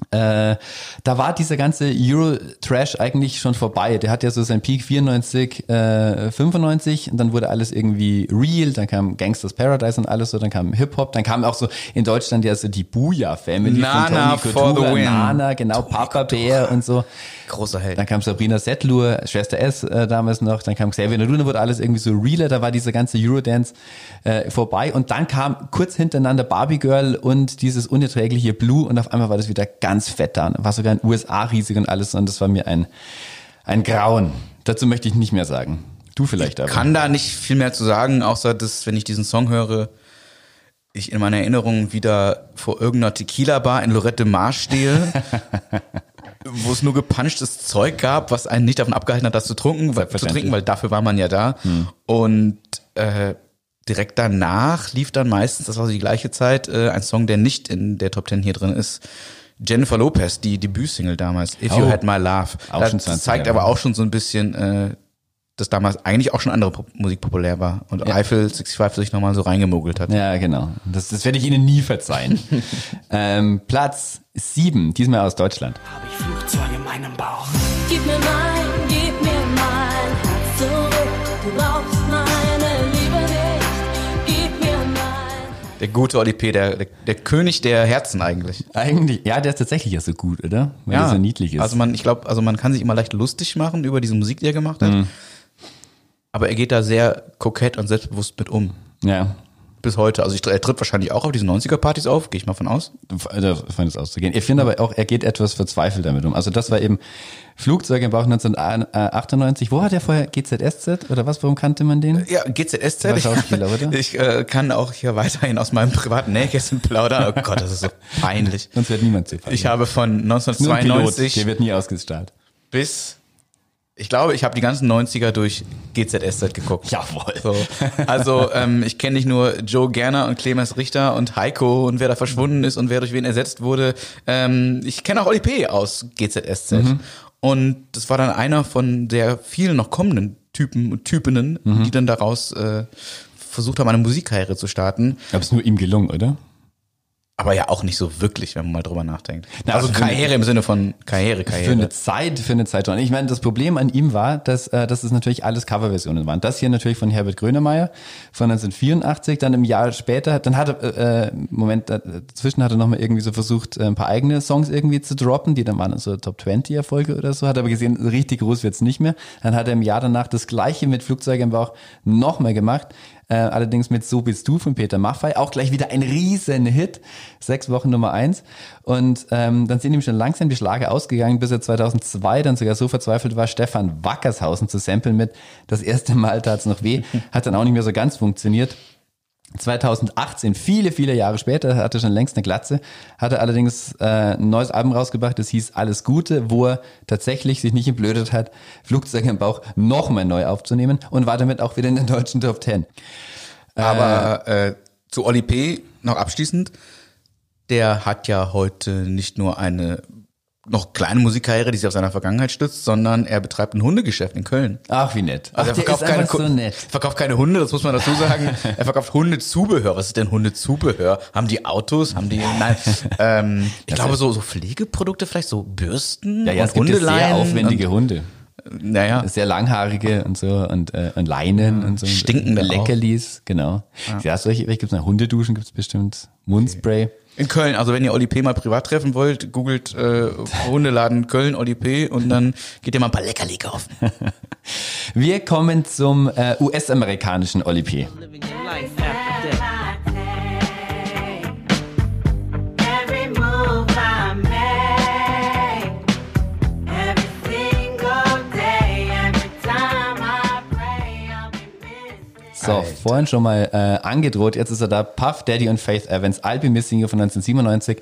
Äh, da war dieser ganze Euro-Trash eigentlich schon vorbei. Der hat ja so seinen Peak 94, äh, 95 und dann wurde alles irgendwie real, dann kam Gangsters Paradise und alles so, dann kam Hip-Hop, dann kam auch so in Deutschland ja so die Booyah-Family Nana von for Tony the Couture, win. Nana, genau, Papa Bär und so. Großer Held. Dann kam Sabrina Settler, Schwester S äh, damals noch, dann kam Xavier Nadu, dann wurde alles irgendwie so realer, da war dieser ganze Eurodance äh, vorbei und dann kam kurz hintereinander Barbie Girl und dieses unerträgliche Blue und auf einmal war das wieder ganz ganz fett da, war sogar in den USA riesig und alles und das war mir ein, ein Grauen. Dazu möchte ich nicht mehr sagen. Du vielleicht aber. kann da nicht viel mehr zu sagen, außer dass, wenn ich diesen Song höre, ich in meiner Erinnerung wieder vor irgendeiner Tequila-Bar in Lorette Mar stehe, wo es nur gepunchtes Zeug gab, was einen nicht davon abgehalten hat, das zu, trunken, weil, zu trinken, weil dafür war man ja da. Und äh, direkt danach lief dann meistens, das war so die gleiche Zeit, äh, ein Song, der nicht in der Top Ten hier drin ist. Jennifer Lopez, die Debütsingle damals, If You Oh. Had My Love. Auch das schon 20 zeigt Jahre. aber auch schon so ein bisschen, äh, dass damals eigentlich auch schon andere Pop Musik populär war und Ja. Eiffel 65 sich nochmal so reingemogelt hat. Ja, genau. Das, das werde ich Ihnen nie verzeihen. ähm, Platz sieben, diesmal aus Deutschland. Hab ich Flugzeug in meinem Bauch. Gib mir mein, gib mir mein Herz zurück. Du brauchst Der gute Oli P., der, der, der König der Herzen eigentlich. Eigentlich, ja, der ist tatsächlich ja so gut, oder? Weil er so niedlich ist. Also man, ich glaube, also man kann sich immer leicht lustig machen über diese Musik, die er gemacht Mhm. hat. Aber er geht da sehr kokett und selbstbewusst mit um. ja, Bis heute. Also ich, er tritt wahrscheinlich auch auf diesen 90er-Partys auf, gehe ich mal von aus. davon ist auszugehen. Ich finde aber auch, er geht etwas verzweifelt damit um. Also das war eben Flugzeug im Bauch 1998. Wo hat er vorher GZSZ oder was? Warum kannte man den? Ja, GZSZ. War Schauspieler, oder? Ich äh, kann auch hier weiterhin aus meinem privaten Nähkästchen plaudern. Oh Gott, das ist so peinlich. Sonst wird niemand zu Ich habe von Nur ein Pilot, 1992 der wird nie ausgestrahlt. bis, ich glaube, ich habe die ganzen 90er durch GZSZ geguckt. Jawohl. So. Also ähm, ich kenne nicht nur Joe Gerner und Clemens Richter und Heiko und wer da verschwunden ist und wer durch wen ersetzt wurde. Ähm, ich kenne auch Oli P. aus GZSZ. Und das war dann einer von der vielen noch kommenden Typen und Typinnen, die dann daraus äh, versucht haben, eine Musikkarriere zu starten. Aber es nur ihm gelungen, oder? Aber ja auch nicht so wirklich, wenn man mal drüber nachdenkt. Na, also also für eine- Karriere im Sinne von Karriere, Für eine Karriere. Zeit, für eine Zeit schon. Ich meine, das Problem an ihm war, dass, äh, dass es natürlich alles Coverversionen waren. Das hier natürlich von Herbert Grönemeyer von 1984, dann im Jahr später, dann hat er, äh, Moment, äh, dazwischen hat er nochmal irgendwie so versucht, äh, ein paar eigene Songs irgendwie zu droppen, die dann waren so Top 20 Erfolge oder so, hat aber gesehen, richtig groß wird's nicht mehr. Dann hat er im Jahr danach das gleiche mit Flugzeug im Bauch nochmal gemacht. Äh, allerdings mit So bist du von Peter Maffay, auch gleich wieder ein riesen Hit, sechs Wochen Nummer eins. Und ähm, dann sind ihm schon langsam die Schlager ausgegangen, bis er 2002 dann sogar so verzweifelt war, Stefan Wackershausen zu samplen mit Das erste Mal tat's noch weh, hat dann auch nicht mehr so ganz funktioniert. 2018, viele, viele Jahre später, hatte schon längst eine Glatze, hatte allerdings äh, ein neues Album rausgebracht, das hieß Alles Gute, wo er tatsächlich sich nicht entblödet hat, Flugzeug im Bauch nochmal neu aufzunehmen und war damit auch wieder in den deutschen Top Ten. Aber äh, zu Oli P. noch abschließend, der hat ja heute nicht nur eine noch kleine Musikkarriere, die sich auf seiner Vergangenheit stützt, sondern er betreibt ein Hundegeschäft in Köln. Ach, wie nett. Also Ach, er verkauft keine, so nett. verkauft keine Hunde, das muss man dazu sagen. er verkauft Hundezubehör. Was ist denn Hundezubehör? Haben die Autos? Haben die, nein, ähm, ich glaube so, so Pflegeprodukte vielleicht, so Bürsten Ja, ja, und ja sehr aufwendige Hunde. Und, naja, Sehr langhaarige und so und, äh, und Leinen und so. Stinkende Leckerlis, genau. Ja, solche, welche gibt's noch? Hundeduschen gibt's bestimmt. Mundspray. In Köln. Also wenn ihr Oli P. mal privat treffen wollt, googelt äh, Hundeladen Köln Oli P. und dann geht ihr mal ein paar Leckerli kaufen. Wir kommen zum äh, US-amerikanischen Oli P. So, vorhin schon mal äh, angedroht, jetzt ist er da, Puff Daddy und Faith Evans, I'll Be Missing You von 1997.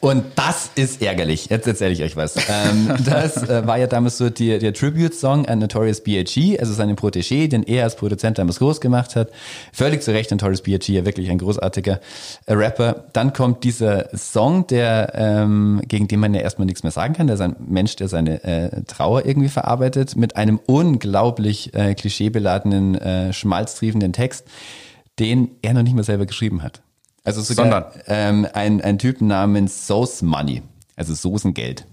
Und das ist ärgerlich. Jetzt erzähle ich euch was. Ähm, das äh, war ja damals so die, der Tribute-Song an Notorious B.I.G., also seinen Protégé, den er als Produzent damals groß gemacht hat. Völlig zu Recht, Notorious B.I.G., ja wirklich ein großartiger äh, Rapper. Dann kommt dieser Song, der ähm, gegen den man ja erstmal nichts mehr sagen kann. Der ist ein Mensch, der seine äh, Trauer irgendwie verarbeitet, mit einem unglaublich äh, klischeebeladenen, äh, schmalztriefenden Text, den er noch nicht mal selber geschrieben hat. Also sogar ähm, ein, ein Typ namens Sauce Money, also Soßengeld.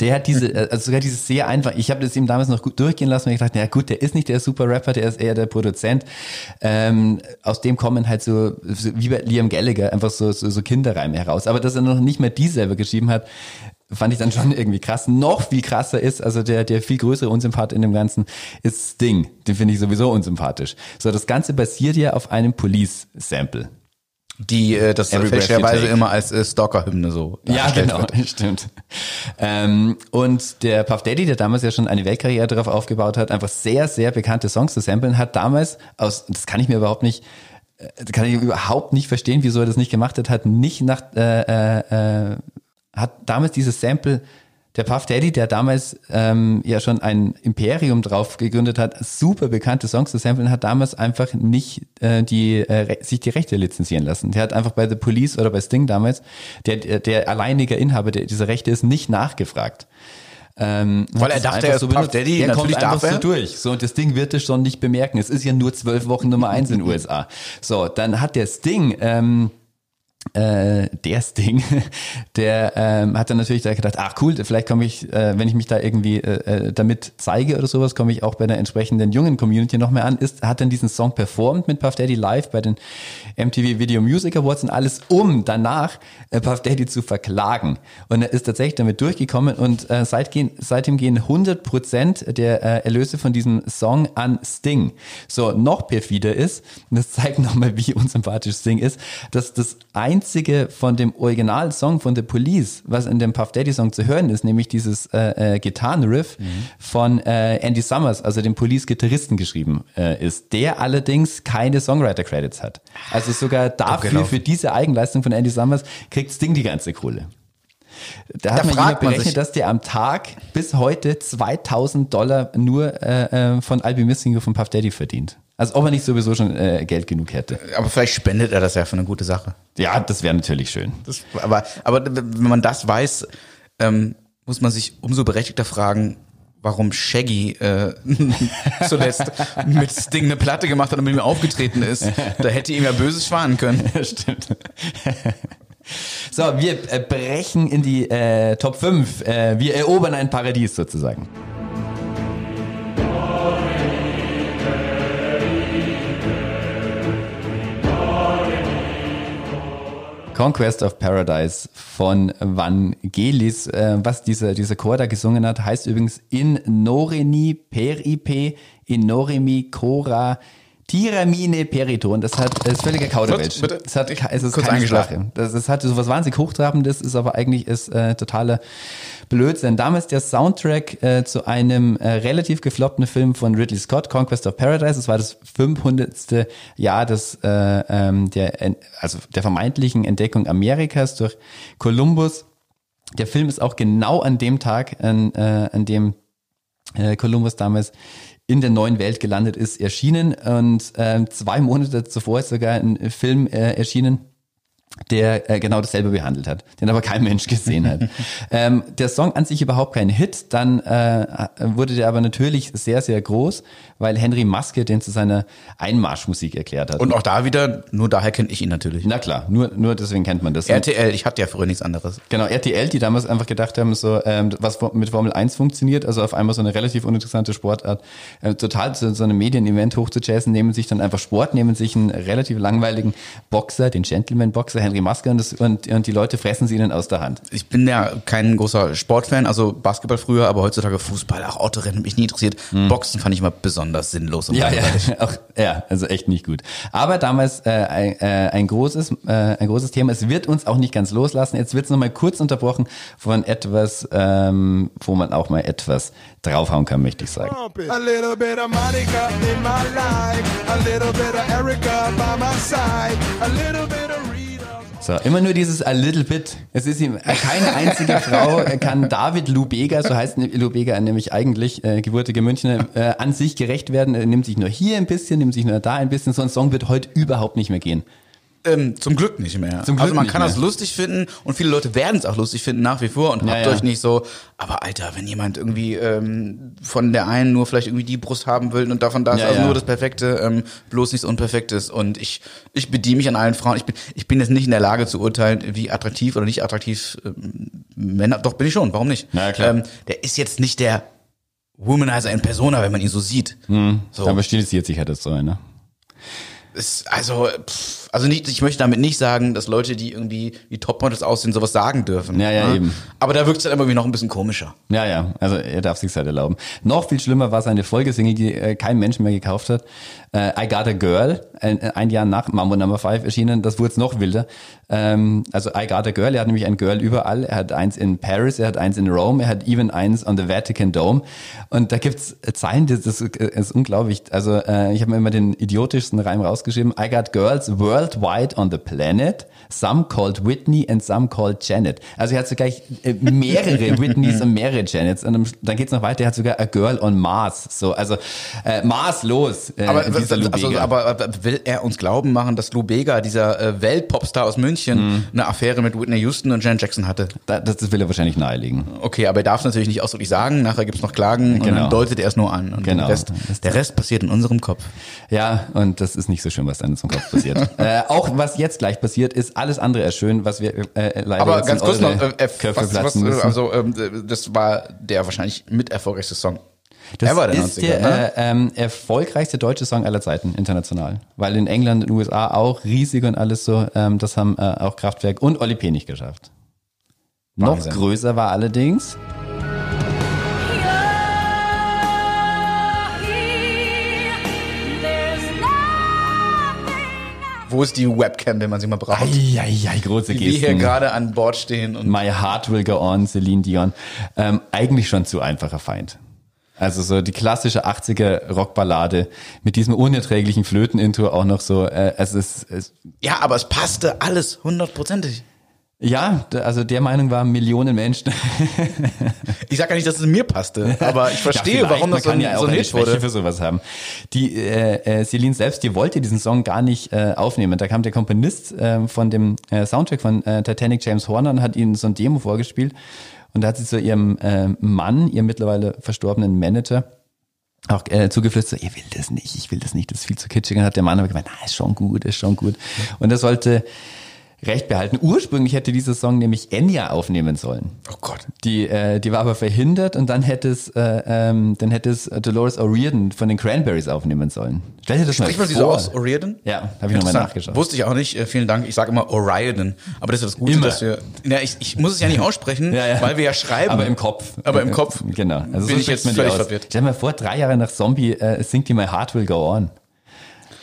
Der hat diese, äh, also sogar dieses sehr einfach, ich habe das ihm damals noch gut durchgehen lassen und ich dachte, ja gut, der ist nicht der super Rapper, der ist eher der Produzent. Ähm, aus dem kommen halt so, so wie bei Liam Gallagher, einfach so, so, so Kinderreime heraus. Aber dass er noch nicht mehr die selber geschrieben hat, fand ich dann schon irgendwie krass. Noch viel krasser ist, also der, der viel größere Unsympath in dem Ganzen ist Sting. Den finde ich sowieso unsympathisch. So, das Ganze basiert ja auf einem Police-Sample. Die äh, das fälschlicherweise immer als äh, Stalker-Hymne so Ja, genau, wird. stimmt. Ähm, und der Puff Daddy, der damals ja schon eine Weltkarriere darauf aufgebaut hat, einfach sehr, sehr bekannte Songs zu samplen, hat damals aus, das kann ich mir überhaupt nicht, äh, kann ich überhaupt nicht verstehen, wieso er das nicht gemacht hat, hat nicht nach, äh, äh, äh, hat damals dieses Sample der Puff Daddy, der damals ähm, ja schon ein Imperium drauf gegründet hat, super bekannte Songs zu samplen, hat damals einfach nicht äh, die äh, sich die Rechte lizenzieren lassen. Der hat einfach bei The Police oder bei Sting damals, der, der, der alleinige Inhaber der, dieser Rechte ist nicht nachgefragt. Ähm, Weil er dachte, er ist Puff benutzt. Daddy, er kommt natürlich einfach darf er. so durch. So, und das Ding wird es schon nicht bemerken. Es ist ja nur zwölf Wochen Nummer eins in den USA. So, dann hat der Sting, ähm, äh, der Sting, der ähm, hat dann natürlich da gedacht, ach cool, vielleicht komme ich, äh, wenn ich mich da irgendwie äh, äh, damit zeige oder sowas, komme ich auch bei der entsprechenden jungen Community noch mehr an. Ist, hat dann diesen Song performt mit Puff Daddy live bei den MTV Video Music Awards und alles, um danach äh, Puff Daddy zu verklagen. Und er ist tatsächlich damit durchgekommen und äh, seitgehen, seitdem gehen 100 Prozent der äh, Erlöse von diesem Song an Sting. So, noch perfider ist, und das zeigt nochmal, wie unsympathisch Sting ist, dass das einzige von dem Originalsong von The Police, was in dem Puff Daddy Song zu hören ist, nämlich dieses äh, äh, Gitarrenriff von äh, Andy Summers, also dem Police-Gitarristen geschrieben äh, ist, der allerdings keine Songwriter-Credits hat. Also sogar dafür, gelaufen. für diese Eigenleistung von Andy Summers, kriegt Sting die ganze Kohle. Da hat Da man fragt jemand man berechnet, sich- dass der am Tag bis heute 2000 Dollar nur äh, äh, von Albi Missing von Puff Daddy verdient. Also ob er nicht sowieso schon äh, Geld genug hätte. Aber vielleicht spendet er das ja für eine gute Sache. Ja, das wäre natürlich schön. Das, aber, aber wenn man das weiß, ähm, muss man sich umso berechtigter fragen, warum Shaggy äh, zuletzt mit Sting eine Platte gemacht hat und mit ihm aufgetreten ist. Da hätte ihm ja Böses schwanen können. Stimmt. so, wir äh, brechen in die äh, Top 5. Äh, wir erobern ein Paradies sozusagen. Conquest of Paradise von Vangelis. Äh, was dieser, dieser Chor da gesungen hat, heißt übrigens in Noreni Peripe, in Noremi Cora Tiramine Periton. Das hat, das ist völliger Kauderwelsch. Kurz, bitte. Es hat, es ist Kurz keine eingeschlafen. Das, das hat so was wahnsinnig Hochtrabendes, ist aber eigentlich ist äh, totaler Blödsinn. Damals der Soundtrack äh, zu einem äh, relativ gefloppten Film von Ridley Scott, Conquest of Paradise. Das war das 500. Jahr des, äh, ähm, der, also der vermeintlichen Entdeckung Amerikas durch Kolumbus. Der Film ist auch genau an dem Tag, an, äh, an dem äh, Kolumbus damals in der neuen Welt gelandet ist, erschienen. Und ähm, zwei Monate zuvor ist sogar ein Film äh, erschienen, der äh, genau dasselbe behandelt hat, den aber kein Mensch gesehen hat. ähm, der Song an sich überhaupt kein Hit, dann äh, wurde der aber natürlich sehr, sehr groß, weil Henry Maske den zu seiner Einmarschmusik erklärt hat. Und auch da wieder, nur daher kenne ich ihn natürlich. Na klar, nur, nur deswegen kennt man das. RTL, ich hatte ja früher nichts anderes. Genau, RTL, die damals einfach gedacht haben, so ähm, was mit Formel 1 funktioniert, also auf einmal so eine relativ uninteressante Sportart, äh, total so, so einem Medien-Event hochzuchasen, nehmen sich dann einfach Sport, nehmen sich einen relativ langweiligen Boxer, den Gentleman-Boxer Henry Maske und, das, und, und die Leute fressen sie ihnen aus der Hand. Ich bin ja kein großer Sportfan, also Basketball früher, aber heutzutage Fußball, auch Autorennen mich nie interessiert. Boxen fand ich immer besonders sinnlos und Ja, ja, auch, ja, also echt nicht gut. Aber damals äh, ein, äh, ein großes, äh, ein großes Thema. Es wird uns auch nicht ganz loslassen. Jetzt wird es nochmal kurz unterbrochen von etwas, ähm, wo man auch mal etwas draufhauen kann, möchte ich sagen. A little bit of Monica in my life, a little bit of Erica by my side, a little bit of. So, immer nur dieses a little bit. Es ist ihm, keine einzige Frau kann David Lubega, so heißt Lubega nämlich eigentlich, äh, gebürtige Münchner, äh, an sich gerecht werden. Er nimmt sich nur hier ein bisschen, nimmt sich nur da ein bisschen. So ein Song wird heute überhaupt nicht mehr gehen. Ähm, zum Glück nicht mehr. Zum Glück also man kann mehr. das lustig finden und viele Leute werden es auch lustig finden nach wie vor und Ja, habt ja. euch nicht so, aber Alter, wenn jemand irgendwie ähm, von der einen nur vielleicht irgendwie die Brust haben will und davon das, Ja, also nur das Perfekte, ähm, bloß nichts Unperfektes und ich, ich bediene mich an allen Frauen. Ich bin, ich bin jetzt nicht in der Lage zu urteilen, wie attraktiv oder nicht attraktiv ähm, Männer, doch bin ich schon, warum nicht? Na, klar. Ähm, der ist jetzt nicht der Womanizer in Persona, wenn man ihn so sieht. So. Aber stilisiert sich halt das so, ne? ist, also, pff, also nicht, ich möchte damit nicht sagen, dass Leute, die irgendwie wie Topmodels aussehen, sowas sagen dürfen. Ja, ja, ne? eben. Aber da wirkt es dann irgendwie noch ein bisschen komischer. Ja, ja, also er darf sich halt erlauben. Noch viel schlimmer war seine Folgesingle, die äh, kein Mensch mehr gekauft hat. Äh, I Got a Girl, ein, ein Jahr nach Mambo Number 5 erschienen, das wurde noch wilder. Ähm, also I Got a Girl, er hat nämlich ein Girl überall. Er hat eins in Paris, er hat eins in Rome, er hat even eins on the Vatican Dome. Und da gibt's Zeilen, das ist, äh, ist unglaublich. Also äh, ich habe mir immer den idiotischsten Reim rausgeschrieben. I got girls worldwide on the planet, some called Whitney and some called Janet. Also er hat sogar äh, mehrere Whitneys und mehrere Janets. Und dann geht's noch weiter, er hat sogar a girl on Mars. So, also äh, maßlos. Äh, Aber, also, aber will er uns glauben machen, dass Lou Bega, dieser äh, Weltpopstar aus München, Mhm. eine Affäre mit Whitney Houston und Janet Jackson hatte? Da- das, will er wahrscheinlich nahelegen. Okay, aber er darf es natürlich nicht ausdrücklich sagen. Nachher gibt's noch Klagen und Genau. dann deutet er es nur an. Und Genau. der, Rest, der Rest passiert in unserem Kopf. Ja, und das ist nicht so schön, was dann zum Kopf passiert. äh, auch was jetzt gleich passiert, ist alles andere als schön, was wir äh, leider Aber ganz kurz noch, äh, äh, Köpfe was, was, platzen müssen. also ähm, das war der wahrscheinlich mit erfolgreichste Song. Das ever der ist 90er, der ne? äh, ähm, erfolgreichste deutsche Song aller Zeiten, international. Weil in England und USA auch riesig und alles so, ähm, das haben äh, auch Kraftwerk und Olli P. nicht geschafft. Wahnsinn. Noch größer war allerdings, Wo ist die Webcam, wenn man sie mal braucht? Eieiei, große Wie wir hier Gesten. gerade an Bord stehen und My Heart Will Go On, Celine Dion. Ähm, eigentlich schon zu einfacher Feind. Also so die klassische 80er Rockballade mit diesem unerträglichen Flötenintro auch noch so. Äh, es ist es, ja, aber es passte alles hundertprozentig. Ja, also der Meinung waren Millionen Menschen. Ich sage ja nicht, dass es mir passte, aber ich verstehe, Ja, warum das so ja auch so ein Hit wurde. für sowas haben. Die äh, äh, Celine selbst, die wollte diesen Song gar nicht äh, aufnehmen. Da kam der Komponist äh, von dem äh, Soundtrack von äh, Titanic, James Horner, und hat ihnen so ein Demo vorgespielt. Und da hat sie zu ihrem äh, Mann, ihrem mittlerweile verstorbenen Manager, auch äh, zugeflüstert, so, ihr will das nicht, ich will das nicht, das ist viel zu kitschig. Und hat der Mann aber gemeint, na, ist schon gut, ist schon gut. Und er sollte Recht behalten. Ursprünglich hätte dieser Song nämlich Enya aufnehmen sollen. Oh Gott. Die, äh, die war aber verhindert und dann hätte es, äh, ähm, dann hätte es Dolores O'Riordan von den Cranberries aufnehmen sollen. Stell dir das mal Spricht man sie vor. so aus? O'Riordan? Ja, habe ich nochmal nachgeschaut. Wusste ich auch nicht. Äh, vielen Dank. Ich sage immer O'Riordan. Aber das ist das Gute, Immer. dass wir. Ja, ich, ich muss es ja nicht aussprechen, Ja, ja. weil wir ja schreiben. Aber im Kopf. Aber im Kopf. Genau. Also bin so ich jetzt völlig aus. verwirrt. Stell dir mal vor, drei Jahre nach Zombie äh, singt die My Heart Will Go On.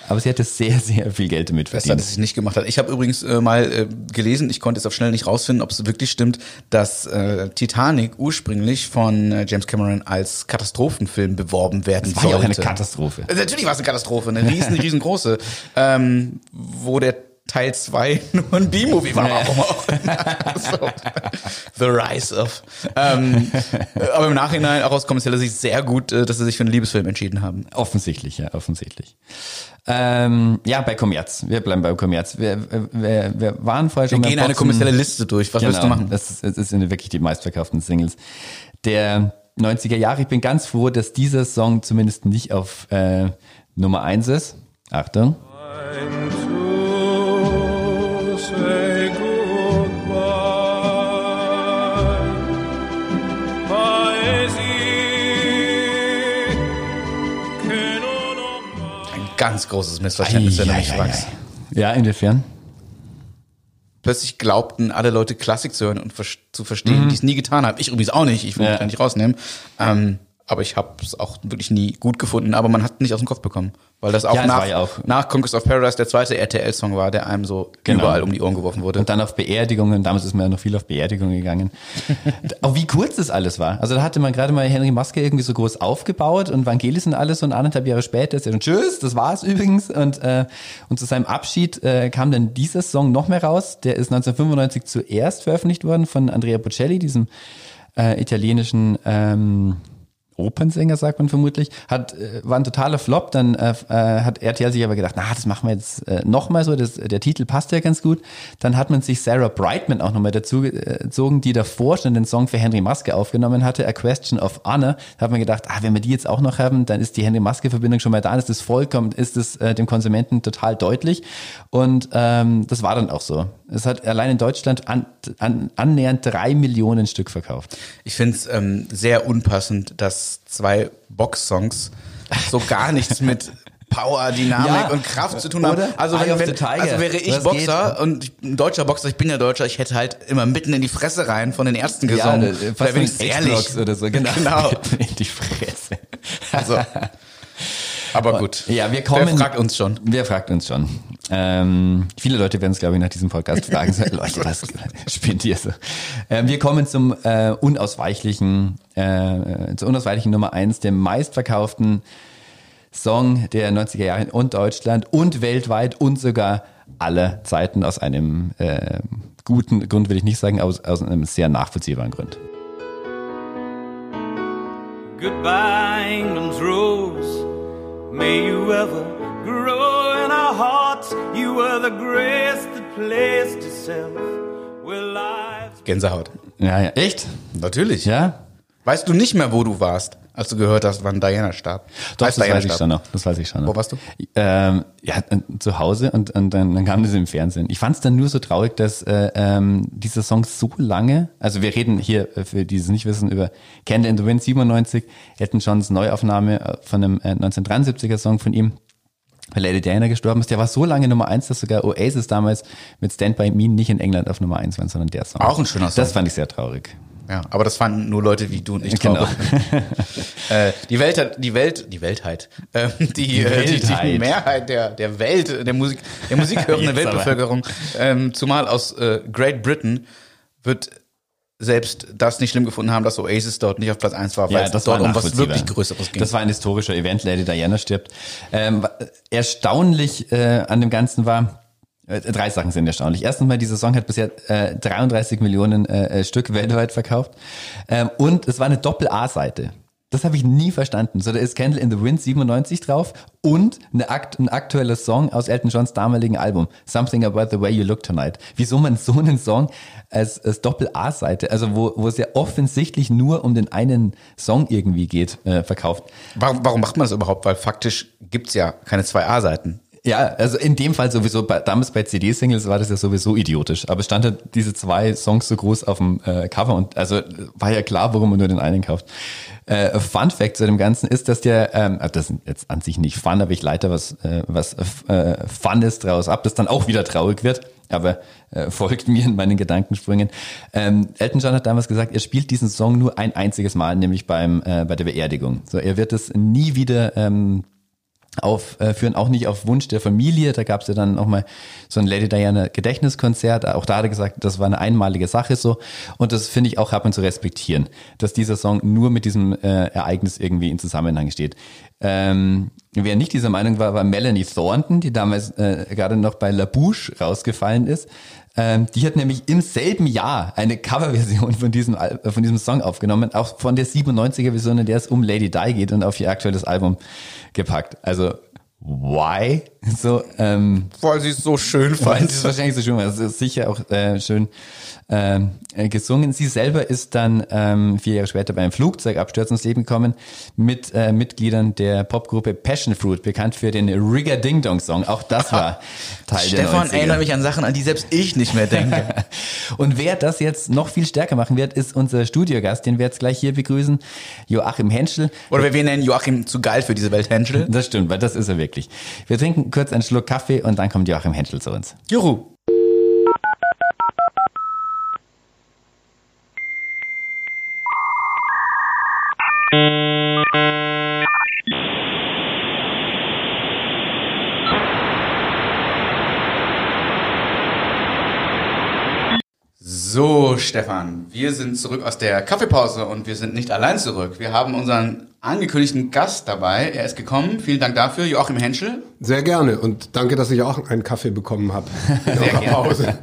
Aber sie hätte sehr, sehr viel Geld damit Besser, verdient. dass ich nicht gemacht hat. Ich habe übrigens äh, mal äh, gelesen, ich konnte jetzt auf schnell nicht rausfinden, ob es wirklich stimmt, dass äh, Titanic ursprünglich von äh, James Cameron als Katastrophenfilm beworben werden Das war ja auch sollte. eine Katastrophe. Äh, Natürlich war es eine Katastrophe, eine riesen, riesengroße, ähm, wo der Teil 2 nur ein B-Movie war, warum auch. so. The Rise of. Ähm, äh, aber im Nachhinein, auch aus kommerzieller Sicht, sehr gut, äh, dass sie sich für einen Liebesfilm entschieden haben. Offensichtlich, ja, offensichtlich. Ähm, ja, bei Kommerz. Wir bleiben bei Kommerz. Wir, wir, wir waren vorher Wir schon beim gehen eine kommerzielle Liste durch. Was willst du machen? Das, ist, das sind wirklich die meistverkauften Singles der 90er Jahre. Ich bin ganz froh, dass dieser Song zumindest nicht auf äh, Nummer eins ist. Achtung. to ganz großes Missverständnis, wenn du mich fragst. Ja, inwiefern? Plötzlich glaubten alle Leute Klassik zu hören und zu verstehen, die es nie getan haben. Ich übrigens auch nicht, ich will Mhm. Mich da nicht rausnehmen. Ähm, aber ich habe es auch wirklich nie gut gefunden, aber man hat nicht aus dem Kopf bekommen. Weil das auch, Ja, nach, war ja auch- nach Conquest of Paradise der zweite RTL-Song war, der einem so Genau. überall um die Ohren geworfen wurde. Und dann auf Beerdigungen, damals ist man ja noch viel auf Beerdigungen gegangen. Auch wie kurz das alles war. Also da hatte man gerade mal Henry Maske irgendwie so groß aufgebaut und Vangelis und alles und anderthalb Jahre später ist er schon Tschüss, das war's übrigens. Und, äh, und zu seinem Abschied äh, kam dann dieser Song noch mehr raus. Der ist 1995 zuerst veröffentlicht worden von Andrea Bocelli, diesem äh, italienischen ähm, Opernsänger, sagt man vermutlich, hat, äh, war ein totaler Flop, dann äh, äh, hat RTL sich aber gedacht, na, das machen wir jetzt äh, nochmal so, das, der Titel passt ja ganz gut. Dann hat man sich Sarah Brightman auch nochmal dazu gezogen, die davor schon den Song für Henry Maske aufgenommen hatte, A Question of Honor. Da hat man gedacht, ah, wenn wir die jetzt auch noch haben, dann ist die Henry Maske-Verbindung schon mal da, ist das vollkommen, ist es äh, dem Konsumenten total deutlich. Und ähm, das war dann auch so. Es hat allein in Deutschland an, an, annähernd drei Millionen Stück verkauft. Ich finde es ähm, sehr unpassend, dass zwei Box-Songs so gar nichts mit Power, Dynamik Ja. und Kraft zu tun haben. Also, wenn, wenn, also wäre ich Das Boxer und ich ein deutscher Boxer, ich bin ja Deutscher, ich hätte halt immer mitten in die Fresse rein von den Ärzten gesungen. Ja, da bin ich ehrlich. Oder so, genau. genau. In die Fresse. Also, aber gut. Ja, wir kommen. Wer fragt uns schon? Wer fragt uns schon? Ähm, viele Leute werden es, glaube ich, nach diesem Podcast fragen. So, Leute, was spinnt ihr so? Ähm, wir kommen zum äh, unausweichlichen, äh, zur unausweichlichen Nummer eins, dem meistverkauften Song der 90er Jahre und Deutschland und weltweit und sogar aller Zeiten aus einem äh, guten Grund, will ich nicht sagen, aus, aus einem sehr nachvollziehbaren Grund. Goodbye, England's rose. May you ever grow in our hearts. You were the grace that placed itself where lives. Gänsehaut. Ja, ja. Echt? Natürlich. Ja? Weißt du nicht mehr, wo du warst, als du gehört hast, wann Diana starb? Doch, das Diana weiß ich schon noch. Das weiß ich schon noch. Wo warst du? Ähm, ja, zu Hause und, und dann, dann kam das im Fernsehen. Ich fand es dann nur so traurig, dass äh, ähm, dieser Song so lange, also wir reden hier, äh, für die es nicht wissen, über Candle in the Wind 97, Elton Johns Neuaufnahme äh, von einem äh, 1973er Song von ihm, weil Lady Diana gestorben ist. Der war so lange Nummer eins, dass sogar Oasis damals mit Stand By Me nicht in England auf Nummer eins waren, sondern der Song. Auch ein schöner Song. Das fand ich sehr traurig. Ja, aber das fanden nur Leute wie du und ich Genau. traurig. äh, die Welt hat, die Welt, die Weltheit, ähm, die, äh, die, die Weltheit. Mehrheit der, der Welt, der Musik, der musikhörenden. Weltbevölkerung, ähm, zumal aus äh, Great Britain, wird selbst das nicht schlimm gefunden haben, dass Oasis dort nicht auf Platz 1 war, weil Ja, es dort um was wirklich Größeres ging. Das war ein historischer Event, Lady Diana stirbt. Ähm, erstaunlich äh, an dem Ganzen war, äh, drei Sachen sind erstaunlich. Erstens mal, dieser Song hat bisher äh, 33 Millionen äh, äh, Stück weltweit verkauft. Ähm, und es war eine Doppel-A-Seite. Das habe ich nie verstanden. So, da ist Candle in the Wind 97 drauf und eine akt ein aktueller Song aus Elton Johns damaligen Album, Something About the Way You Look Tonight. Wieso man so einen Song als, als Doppel-A-Seite, also wo, wo es ja offensichtlich nur um den einen Song irgendwie geht, äh, verkauft. warum, warum macht man das überhaupt? Weil faktisch gibt's ja keine zwei A-Seiten. Ja, also in dem Fall sowieso, bei, damals bei CD-Singles war das ja sowieso idiotisch. Aber stand halt diese zwei Songs so groß auf dem äh, Cover und also war ja klar, warum man nur den einen kauft. Äh, Fun Fact zu dem Ganzen ist, dass der, ähm, äh, das ist jetzt an sich nicht Fun, aber ich leite was, äh, was äh, Fun ist draus ab, das dann auch wieder traurig wird. Aber äh, folgt mir in meinen Gedankensprüngen. Ähm, Elton John hat damals gesagt, er spielt diesen Song nur ein einziges Mal, nämlich beim äh, bei der Beerdigung. So, er wird es nie wieder ähm, aufführen, auch nicht auf Wunsch der Familie. Da gab es ja dann auch mal so ein Lady Diana Gedächtniskonzert. Auch da hat er gesagt, das war eine einmalige Sache so. Und das finde ich auch, hat man zu respektieren, dass dieser Song nur mit diesem äh, Ereignis irgendwie in Zusammenhang steht. Ähm, wer nicht dieser Meinung war, war Melanie Thornton, die damals äh, gerade noch bei La Bouche rausgefallen ist. Ähm, die hat nämlich im selben Jahr eine Coverversion von diesem, äh, von diesem Song aufgenommen, auch von der 97er Version, in der es um Lady Di geht und auf ihr aktuelles Album gepackt. Also, why? So, ähm, Weil sie es so schön weil fand. es ist wahrscheinlich so schön, war. es ist sicher auch äh, schön ähm, äh, gesungen. Sie selber ist dann ähm, vier Jahre später bei einem Flugzeugabsturz ins Leben gekommen mit äh, Mitgliedern der Popgruppe Passion Fruit, bekannt für den Rigger Ding Dong Song. Auch das war Teil Stefan der 90er. erinnert mich an Sachen, an die selbst ich nicht mehr denke. Und wer das jetzt noch viel stärker machen wird, ist unser Studiogast, den wir jetzt gleich hier begrüßen, Joachim Henschel. Oder wir nennen Joachim zu geil für diese Welt Henschel. Das stimmt, weil das ist er wirklich. Wir trinken kurz einen Schluck Kaffee und dann kommt Joachim Henschel zu uns. Juhu. So, Stefan, wir sind zurück aus der Kaffeepause und wir sind nicht allein zurück. Wir haben unseren angekündigten Gast dabei. Er ist gekommen. Vielen Dank dafür, Joachim Henschel. Sehr gerne und danke, dass ich auch einen Kaffee bekommen habe Sehr eurer gerne.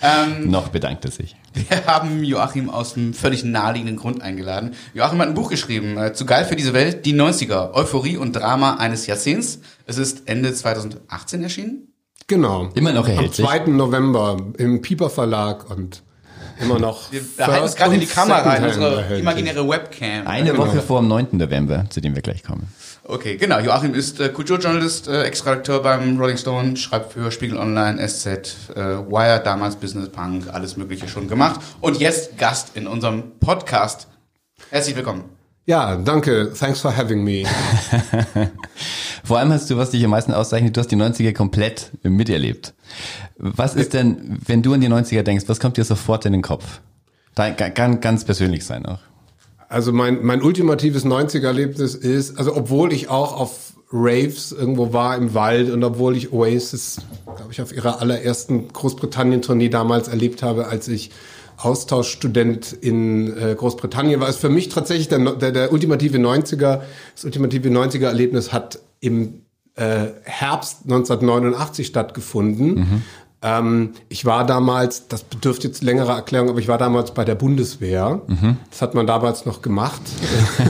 Pause. Noch bedankt er sich. Wir haben Joachim aus einem völlig naheliegenden Grund eingeladen. Joachim hat ein Buch geschrieben, äh, zu geil für diese Welt, die 90er, Euphorie und Drama eines Jahrzehnts. Es ist Ende 2018 erschienen. Genau. Immer noch Am erhältlich. 2. November im Pieper Verlag und immer noch. Wir halten es gerade in die Kamera rein, Secondhand unsere imaginäre Webcam. Eine Genau. Woche vor dem 9. November, zu dem wir gleich kommen. Okay, genau. Joachim ist äh, Kulturjournalist, äh, Ex-Redakteur beim Rolling Stone, schreibt für Spiegel Online, SZ, äh, Wire, damals Business Punk, alles Mögliche schon gemacht. Und jetzt Gast in unserem Podcast. Herzlich willkommen. Ja, danke. Thanks for having me. Vor allem hast du, was dich am meisten auszeichnet, du hast die 90er komplett miterlebt. Was ist denn, wenn du an die 90er denkst, was kommt dir sofort in den Kopf? Dein, kann ganz persönlich sein auch. Also mein, mein ultimatives 90er-Erlebnis ist, also obwohl ich auch auf Raves irgendwo war im Wald und obwohl ich Oasis, glaube ich, auf ihrer allerersten Großbritannien-Tournee damals erlebt habe, als ich Austauschstudent in äh, Großbritannien war, ist für mich tatsächlich der, der, der ultimative 90er, das ultimative 90er-Erlebnis hat im äh, Herbst 1989 stattgefunden. Ähm, ich war damals, das bedürfte jetzt längerer Erklärung, aber ich war damals bei der Bundeswehr. Das hat man damals noch gemacht.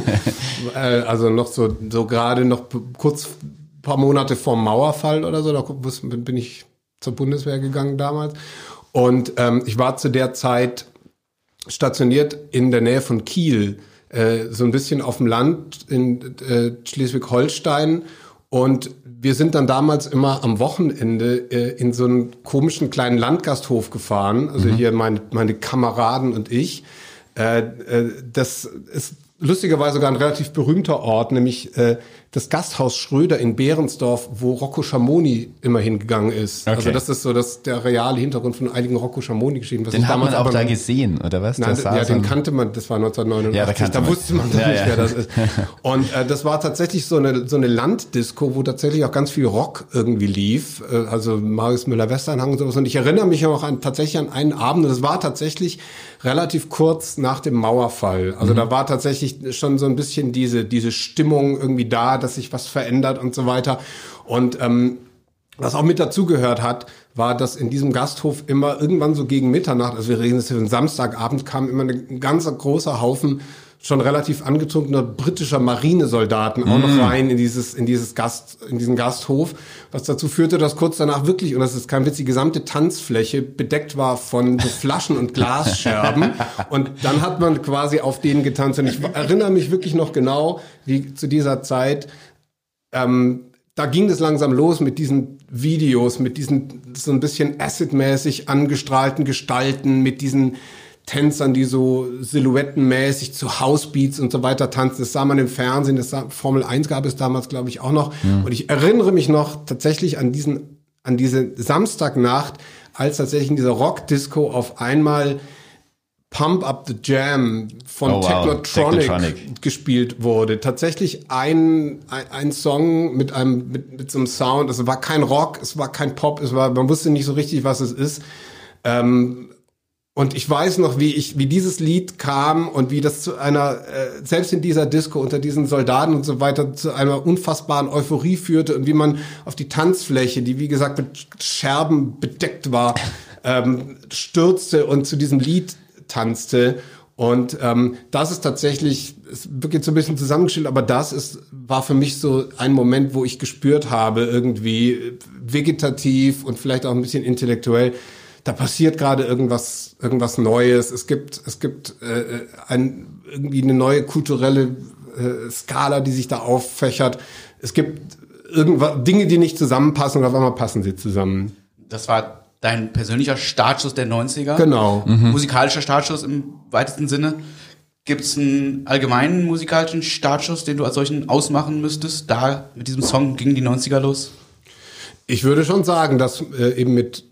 äh, also noch so, so gerade noch kurz ein paar Monate vorm Mauerfall oder so, da bin ich zur Bundeswehr gegangen damals. Und ähm, ich war zu der Zeit stationiert in der Nähe von Kiel, äh, so ein bisschen auf dem Land in äh, Schleswig-Holstein. Und wir sind dann damals immer am Wochenende äh, in so einen komischen kleinen Landgasthof gefahren. Also hier meine, meine Kameraden und ich. Äh, äh, das ist lustigerweise sogar ein relativ berühmter Ort, nämlich äh, das Gasthaus Schröder in Behrensdorf, wo Rocco Schamoni immer hingegangen ist. Okay. Also das ist so das, der reale Hintergrund von einigen Rocco Schamoni-Geschichten. Den hat man auch aber da gesehen, oder was? Nein, ja, den kannte man, das war 1989, Ja, da kannte da man. wusste man Ja, nicht, ja. wer das ist. Und äh, das war tatsächlich so eine, so eine Landdisco, wo tatsächlich auch ganz viel Rock irgendwie lief, äh, also Marius Müller-Westernhang und sowas. Und ich erinnere mich auch an, tatsächlich an einen Abend, und das war tatsächlich relativ kurz nach dem Mauerfall. Also da war tatsächlich schon so ein bisschen diese, diese Stimmung irgendwie da, dass sich was verändert und so weiter. Und ähm, was auch mit dazugehört hat, war, dass in diesem Gasthof immer irgendwann so gegen Mitternacht, also wir reden jetzt über einen Samstagabend, kam immer ein ganz großer Haufen schon relativ angetrunkener britischer Marinesoldaten auch noch rein in dieses, in dieses Gast, in diesen Gasthof, was dazu führte, dass kurz danach wirklich, und das ist kein Witz, die gesamte Tanzfläche bedeckt war von so Flaschen und Glasscherben. und dann hat man quasi auf denen getanzt. Und ich erinnere mich wirklich noch genau, wie zu dieser Zeit ähm, da ging es langsam los mit diesen Videos, mit diesen so ein bisschen acid-mäßig angestrahlten Gestalten, mit diesen Tänzern, die so silhouettenmäßig zu Housebeats und so weiter tanzen. Das sah man im Fernsehen, das sah, Formel 1 gab es damals, glaube ich, auch noch. Und ich erinnere mich noch tatsächlich an diesen, an diese Samstagnacht, als tatsächlich in dieser Rock-Disco auf einmal Pump Up the Jam von Oh, wow. Technotronic, Technotronic. gespielt wurde. Tatsächlich ein, ein, ein Song mit einem mit, mit so einem Sound. Es war kein Rock, es war kein Pop, es war man wusste nicht so richtig, was es ist. Ähm, und ich weiß noch, wie ich, wie dieses Lied kam und wie das zu einer, äh, selbst in dieser Disco unter diesen Soldaten und so weiter, zu einer unfassbaren Euphorie führte und wie man auf die Tanzfläche, die wie gesagt mit Scherben bedeckt war, ähm, stürzte und zu diesem Lied tanzte. Und ähm, das ist tatsächlich, es wird jetzt so ein bisschen zusammengestellt, aber das ist, war für mich so ein Moment, wo ich gespürt habe, irgendwie äh, vegetativ und vielleicht auch ein bisschen intellektuell, da passiert gerade irgendwas, irgendwas Neues. Es gibt, es gibt äh, ein, irgendwie eine neue kulturelle äh, Skala, die sich da auffächert. Es gibt irgendwas, Dinge, die nicht zusammenpassen und auf einmal passen sie zusammen. Das war dein persönlicher Startschuss der 90er. Genau. Musikalischer Startschuss im weitesten Sinne. Gibt es einen allgemeinen musikalischen Startschuss, den du als solchen ausmachen müsstest? Da mit diesem Song gingen die 90er los? Ich würde schon sagen, dass äh, eben mit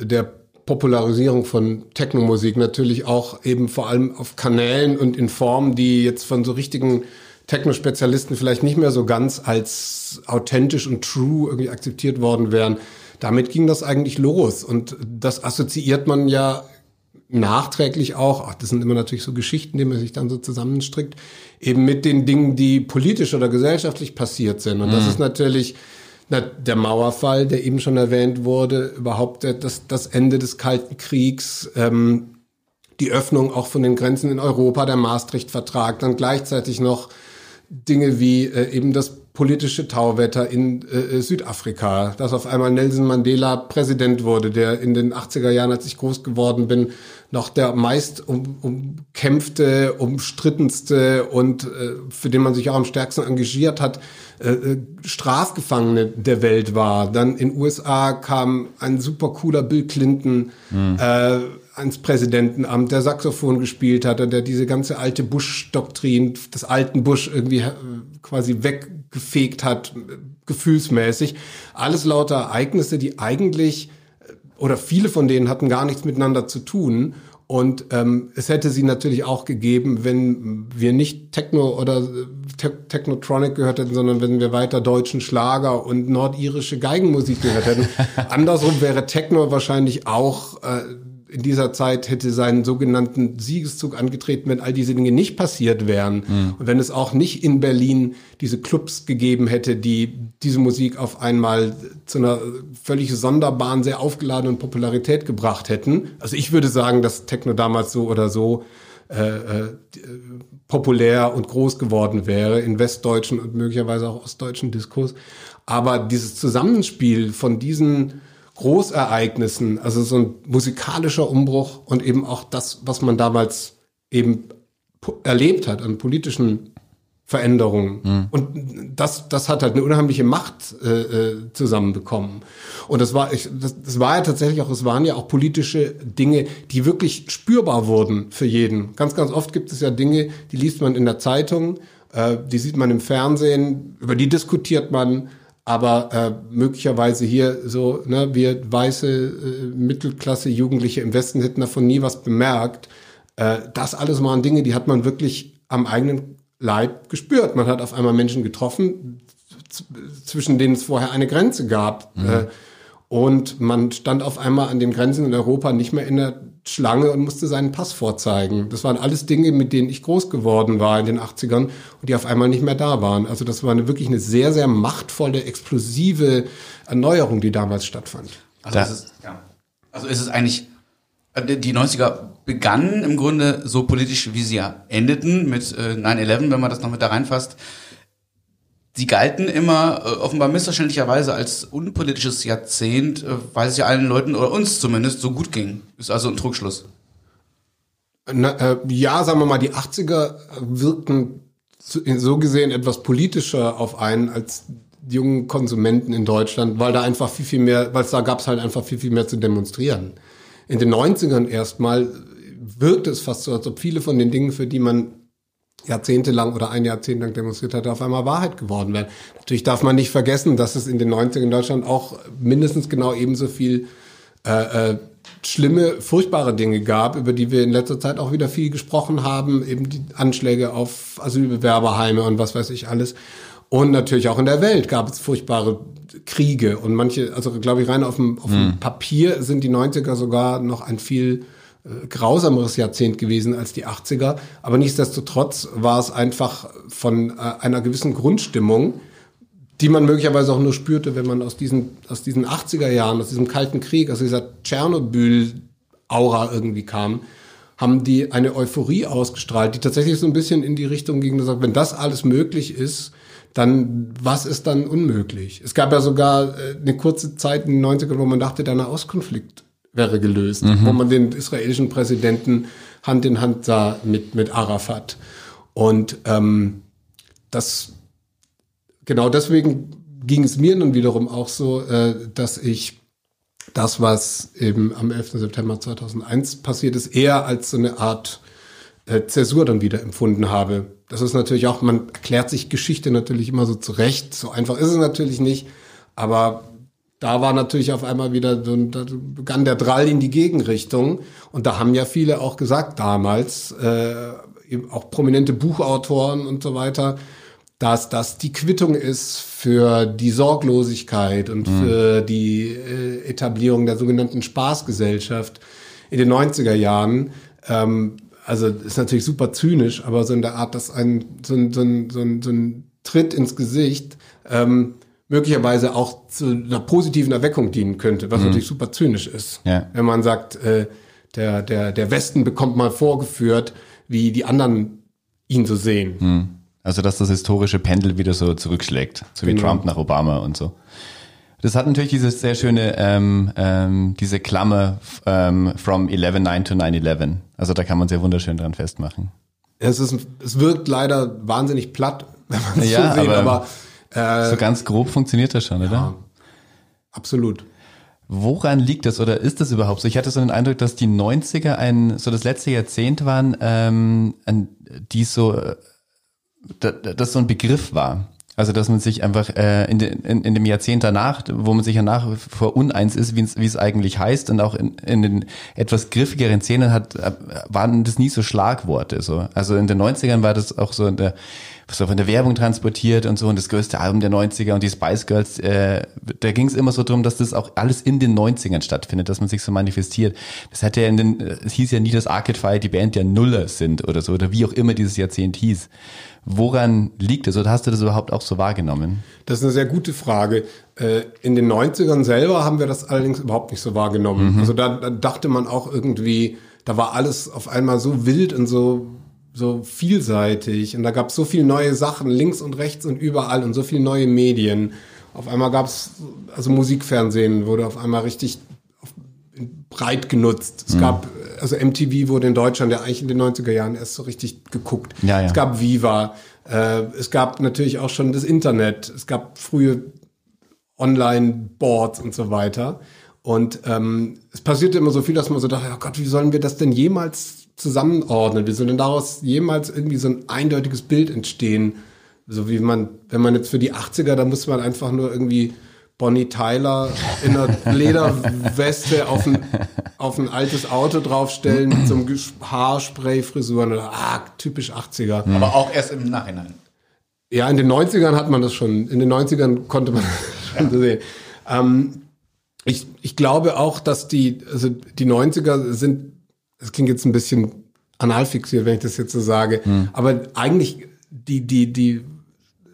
der Popularisierung von Technomusik natürlich auch eben vor allem auf Kanälen und in Formen, die jetzt von so richtigen Techno-Spezialisten vielleicht nicht mehr so ganz als authentisch und true irgendwie akzeptiert worden wären. Damit ging das eigentlich los und das assoziiert man ja nachträglich auch, ach, das sind immer natürlich so Geschichten, die man sich dann so zusammenstrickt, eben mit den Dingen, die politisch oder gesellschaftlich passiert sind. Und das ist natürlich na, der Mauerfall, der eben schon erwähnt wurde, überhaupt der, das, das Ende des Kalten Kriegs, ähm, die Öffnung auch von den Grenzen in Europa, der Maastricht-Vertrag, dann gleichzeitig noch Dinge wie äh, eben das politische Tauwetter in äh, Südafrika, dass auf einmal Nelson Mandela Präsident wurde, der in den 80er Jahren, als ich groß geworden bin, noch der meist um, umkämpfte, umstrittenste und äh, für den man sich auch am stärksten engagiert hat, äh, äh, Strafgefangene der Welt war. Dann in USA kam ein super cooler Bill Clinton, äh, ans Präsidentenamt, der Saxophon gespielt hat und der diese ganze alte Bush-Doktrin des alten Bush irgendwie äh, quasi weggefegt hat, äh, gefühlsmäßig. Alles lauter Ereignisse, die eigentlich oder viele von denen hatten gar nichts miteinander zu tun. Und ähm, es hätte sie natürlich auch gegeben, wenn wir nicht Techno oder Te Technotronic gehört hätten, sondern wenn wir weiter deutschen Schlager und nordirische Geigenmusik gehört hätten. Andersrum wäre Techno wahrscheinlich auch äh, in dieser Zeit hätte seinen sogenannten Siegeszug angetreten, wenn all diese Dinge nicht passiert wären. Und wenn es auch nicht in Berlin diese Clubs gegeben hätte, die diese Musik auf einmal zu einer völlig sonderbaren, sehr aufgeladenen Popularität gebracht hätten. Also ich würde sagen, dass Techno damals so oder so äh, äh, populär und groß geworden wäre in westdeutschen und möglicherweise auch ostdeutschen Diskurs. Aber dieses Zusammenspiel von diesen Großereignissen, also so ein musikalischer Umbruch und eben auch das, was man damals eben erlebt hat an politischen Veränderungen. Und das, das hat halt eine unheimliche Macht äh, äh, zusammenbekommen. Und das war, ich, das, das war ja tatsächlich auch, es waren ja auch politische Dinge, die wirklich spürbar wurden für jeden. Ganz, ganz oft gibt es ja Dinge, die liest man in der Zeitung, äh, die sieht man im Fernsehen, über die diskutiert man, aber äh, möglicherweise hier so, ne, wir weiße äh, Mittelklasse Jugendliche im Westen hätten davon nie was bemerkt. Äh, das alles waren Dinge, die hat man wirklich am eigenen Leib gespürt. Man hat auf einmal Menschen getroffen, zwischen denen es vorher eine Grenze gab. Äh, und man stand auf einmal an den Grenzen in Europa nicht mehr in der Schlange und musste seinen Pass vorzeigen. Das waren alles Dinge, mit denen ich groß geworden war in den 80ern und die auf einmal nicht mehr da waren. Also das war eine, wirklich eine sehr, sehr machtvolle, explosive Erneuerung, die damals stattfand. Also, Da- es ist, ja. also ist es eigentlich, äh, die die 90er begannen im Grunde so politisch, wie sie ja endeten mit äh, 9-11, wenn man das noch mit da reinfasst. Sie galten immer äh, offenbar missverständlicherweise als unpolitisches Jahrzehnt, äh, weil es ja allen Leuten oder uns zumindest so gut ging. Ist also ein Trugschluss. Na, äh, ja, sagen wir mal, die 80er wirkten so gesehen etwas politischer auf einen als die jungen Konsumenten in Deutschland, weil da einfach viel, viel mehr, weil es da gab es halt einfach viel, viel mehr zu demonstrieren. In den 90ern erstmal wirkte es fast so, als ob viele von den Dingen, für die man jahrzehntelang oder ein Jahrzehnt lang demonstriert hat, auf einmal Wahrheit geworden wären. Natürlich darf man nicht vergessen, dass es in den 90ern in Deutschland auch mindestens genau ebenso viel äh, äh, schlimme, furchtbare Dinge gab, über die wir in letzter Zeit auch wieder viel gesprochen haben, eben die Anschläge auf Asylbewerberheime und was weiß ich alles. Und natürlich auch in der Welt gab es furchtbare Kriege und manche, also glaube ich, rein auf dem, auf dem Papier sind die 90er sogar noch ein viel grausameres Jahrzehnt gewesen als die 80er. Aber nichtsdestotrotz war es einfach von äh, einer gewissen Grundstimmung, die man möglicherweise auch nur spürte, wenn man aus diesen, aus diesen 80er Jahren, aus diesem Kalten Krieg, aus dieser Tschernobyl-Aura irgendwie kam, haben die eine Euphorie ausgestrahlt, die tatsächlich so ein bisschen in die Richtung ging, dass wenn das alles möglich ist, dann was ist dann unmöglich? Es gab ja sogar äh, eine kurze Zeit in den 90ern, wo man dachte, der Nahostkonflikt wäre gelöst, wo man den israelischen Präsidenten Hand in Hand sah mit, mit Arafat. Und ähm, das genau deswegen ging es mir nun wiederum auch so, äh, dass ich das, was eben am 11. September 2001 passiert ist, eher als so eine Art äh, Zäsur dann wieder empfunden habe. Das ist natürlich auch, man erklärt sich Geschichte natürlich immer so zurecht. So einfach ist es natürlich nicht. Aber da war natürlich auf einmal wieder, so, da begann der Drall in die Gegenrichtung. Und da haben ja viele auch gesagt damals, äh, auch prominente Buchautoren und so weiter, dass das die Quittung ist für die Sorglosigkeit und für die äh, Etablierung der sogenannten Spaßgesellschaft in den 90er Jahren. Ähm, also ist natürlich super zynisch, aber so in der Art, dass ein so ein, so ein, so ein, so ein Tritt ins Gesicht ähm, möglicherweise auch zu einer positiven Erweckung dienen könnte, was natürlich super zynisch ist. Ja. Wenn man sagt, äh, der, der, der Westen bekommt mal vorgeführt, wie die anderen ihn so sehen. Also, dass das historische Pendel wieder so zurückschlägt, so wie Genau. Trump nach Obama und so. Das hat natürlich dieses sehr schöne, ähm, ähm, diese Klammer ähm, from 11.9 to 9.11. Also da kann man sehr wunderschön dran festmachen. Es, ist, es wirkt leider wahnsinnig platt, wenn man es Ja, so sieht, aber- aber, äh, So ganz grob funktioniert das schon, oder? absolut. Woran liegt das oder ist das überhaupt so? Ich hatte so den Eindruck, dass die 90er ein, so das letzte Jahrzehnt waren, ähm, an, die so, äh, da- da- das so ein Begriff war. Also dass man sich einfach äh, in, de, in, in dem Jahrzehnt danach, wo man sich ja nach wie vor uneins ist, wie es- wie es eigentlich heißt und auch in, in den etwas griffigeren Szenen hat, äh, waren das nie so Schlagworte. So. Also in den 90ern war das auch so in der so von der Werbung transportiert und so und das größte Album der 90er und die Spice Girls, äh, da ging es immer so drum, dass das auch alles in den 90ern stattfindet, dass man sich so manifestiert. Das hat ja in den, äh, es hieß ja nie, dass Arcade Fire die Band der Nuller sind oder so, oder wie auch immer dieses Jahrzehnt hieß. Woran liegt es oder hast du das überhaupt auch so wahrgenommen? Das ist eine sehr gute Frage. Äh, In den 90ern selber haben wir das allerdings überhaupt nicht so wahrgenommen. Also da, da dachte man auch irgendwie, da war alles auf einmal so wild und so, so vielseitig und da gab es so viele neue Sachen links und rechts und überall und so viele neue Medien. Auf einmal gab es, also Musikfernsehen wurde auf einmal richtig breit genutzt. Es gab, also MTV wurde in Deutschland ja eigentlich in den 90er Jahren erst so richtig geguckt. Ja, ja. Es gab Viva, äh, es gab natürlich auch schon das Internet, es gab frühe Online-Boards und so weiter. Und ähm, es passierte immer so viel, dass man so dachte, oh Gott, wie sollen wir das denn jemals zusammenordnen? Wie soll denn daraus jemals irgendwie so ein eindeutiges Bild entstehen? So wie man, wenn man jetzt für die 80er, da muss man einfach nur irgendwie Bonnie Tyler in einer Lederweste auf ein, auf ein altes Auto draufstellen mit so einem Haarspray-Frisuren oder ah, typisch 80er. Aber auch erst im Nachhinein. Ja, in den 90ern hat man das schon. In den 90ern konnte man das schon sehen. Ähm, ich, ich glaube auch, dass die, also die 90er sind, das klingt jetzt ein bisschen analfixiert, wenn ich das jetzt so sage, aber eigentlich die, die, die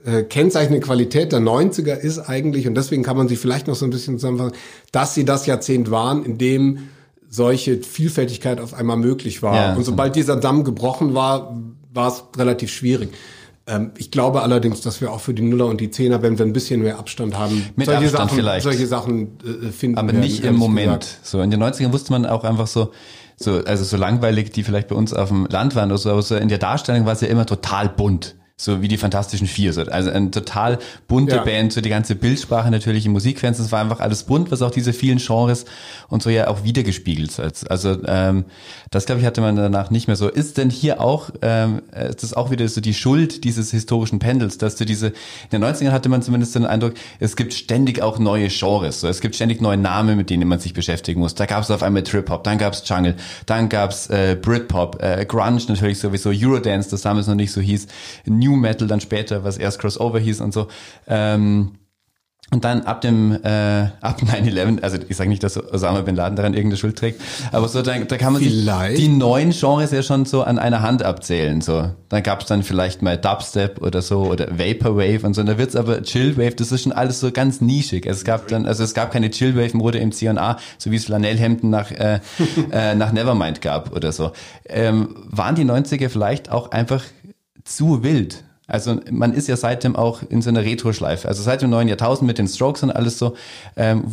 äh, kennzeichnende Qualität der 90er ist eigentlich, und deswegen kann man sie vielleicht noch so ein bisschen zusammenfassen, dass sie das Jahrzehnt waren, in dem solche Vielfältigkeit auf einmal möglich war. Ja, und so- sobald dieser Damm gebrochen war, war es relativ schwierig. Ähm, ich glaube allerdings, dass wir auch für die Nuller und die Zehner, wenn wir ein bisschen mehr Abstand haben, Mit solche Abstand Sachen, vielleicht. solche Sachen äh, finden. Aber nicht im Moment. gesagt. So in den 90ern wusste man auch einfach so, so, also so langweilig, die vielleicht bei uns auf dem Land waren oder so, aber so in der Darstellung war es ja immer total bunt. So wie die Fantastischen Vier. So. Also eine total bunte Ja. Band, so die ganze Bildsprache natürlich im Musikfans, das war einfach alles bunt, was auch diese vielen Genres und so ja auch wiedergespiegelt hat. Also ähm, das, glaube ich, hatte man danach nicht mehr so. Ist denn hier auch, ähm, ist das auch wieder so die Schuld dieses historischen Pendels, dass du diese, in den 90ern hatte man zumindest den Eindruck, es gibt ständig auch neue Genres, so. es gibt ständig neue Namen, mit denen man sich beschäftigen muss. Da gab es auf einmal Trip-Hop, dann gab es Jungle, dann gab es äh, Britpop, äh, Grunge natürlich sowieso, Eurodance, das damals noch nicht so hieß, New Metal dann später, was erst Crossover hieß und so. Ähm, und dann ab dem äh, ab 9/11, also ich sage nicht, dass Osama bin Laden daran irgendeine Schuld trägt, aber so da, da kann man Vielleicht. sich die neuen Genres ja schon so an einer Hand abzählen. So, dann gab es dann vielleicht mal Dubstep oder so oder Vaporwave und so. Und da wird's aber Chillwave, das ist schon alles so ganz nischig. Es gab dann, also es gab keine Chillwave-Mode im C&A, so wie es Flanellhemden nach äh, äh, nach Nevermind gab oder so. Ähm, waren die 90er vielleicht auch einfach zu wild? Also man ist ja seitdem auch in so einer Retro-Schleife. Also seit dem neuen Jahrtausend mit den Strokes und alles so, ähm,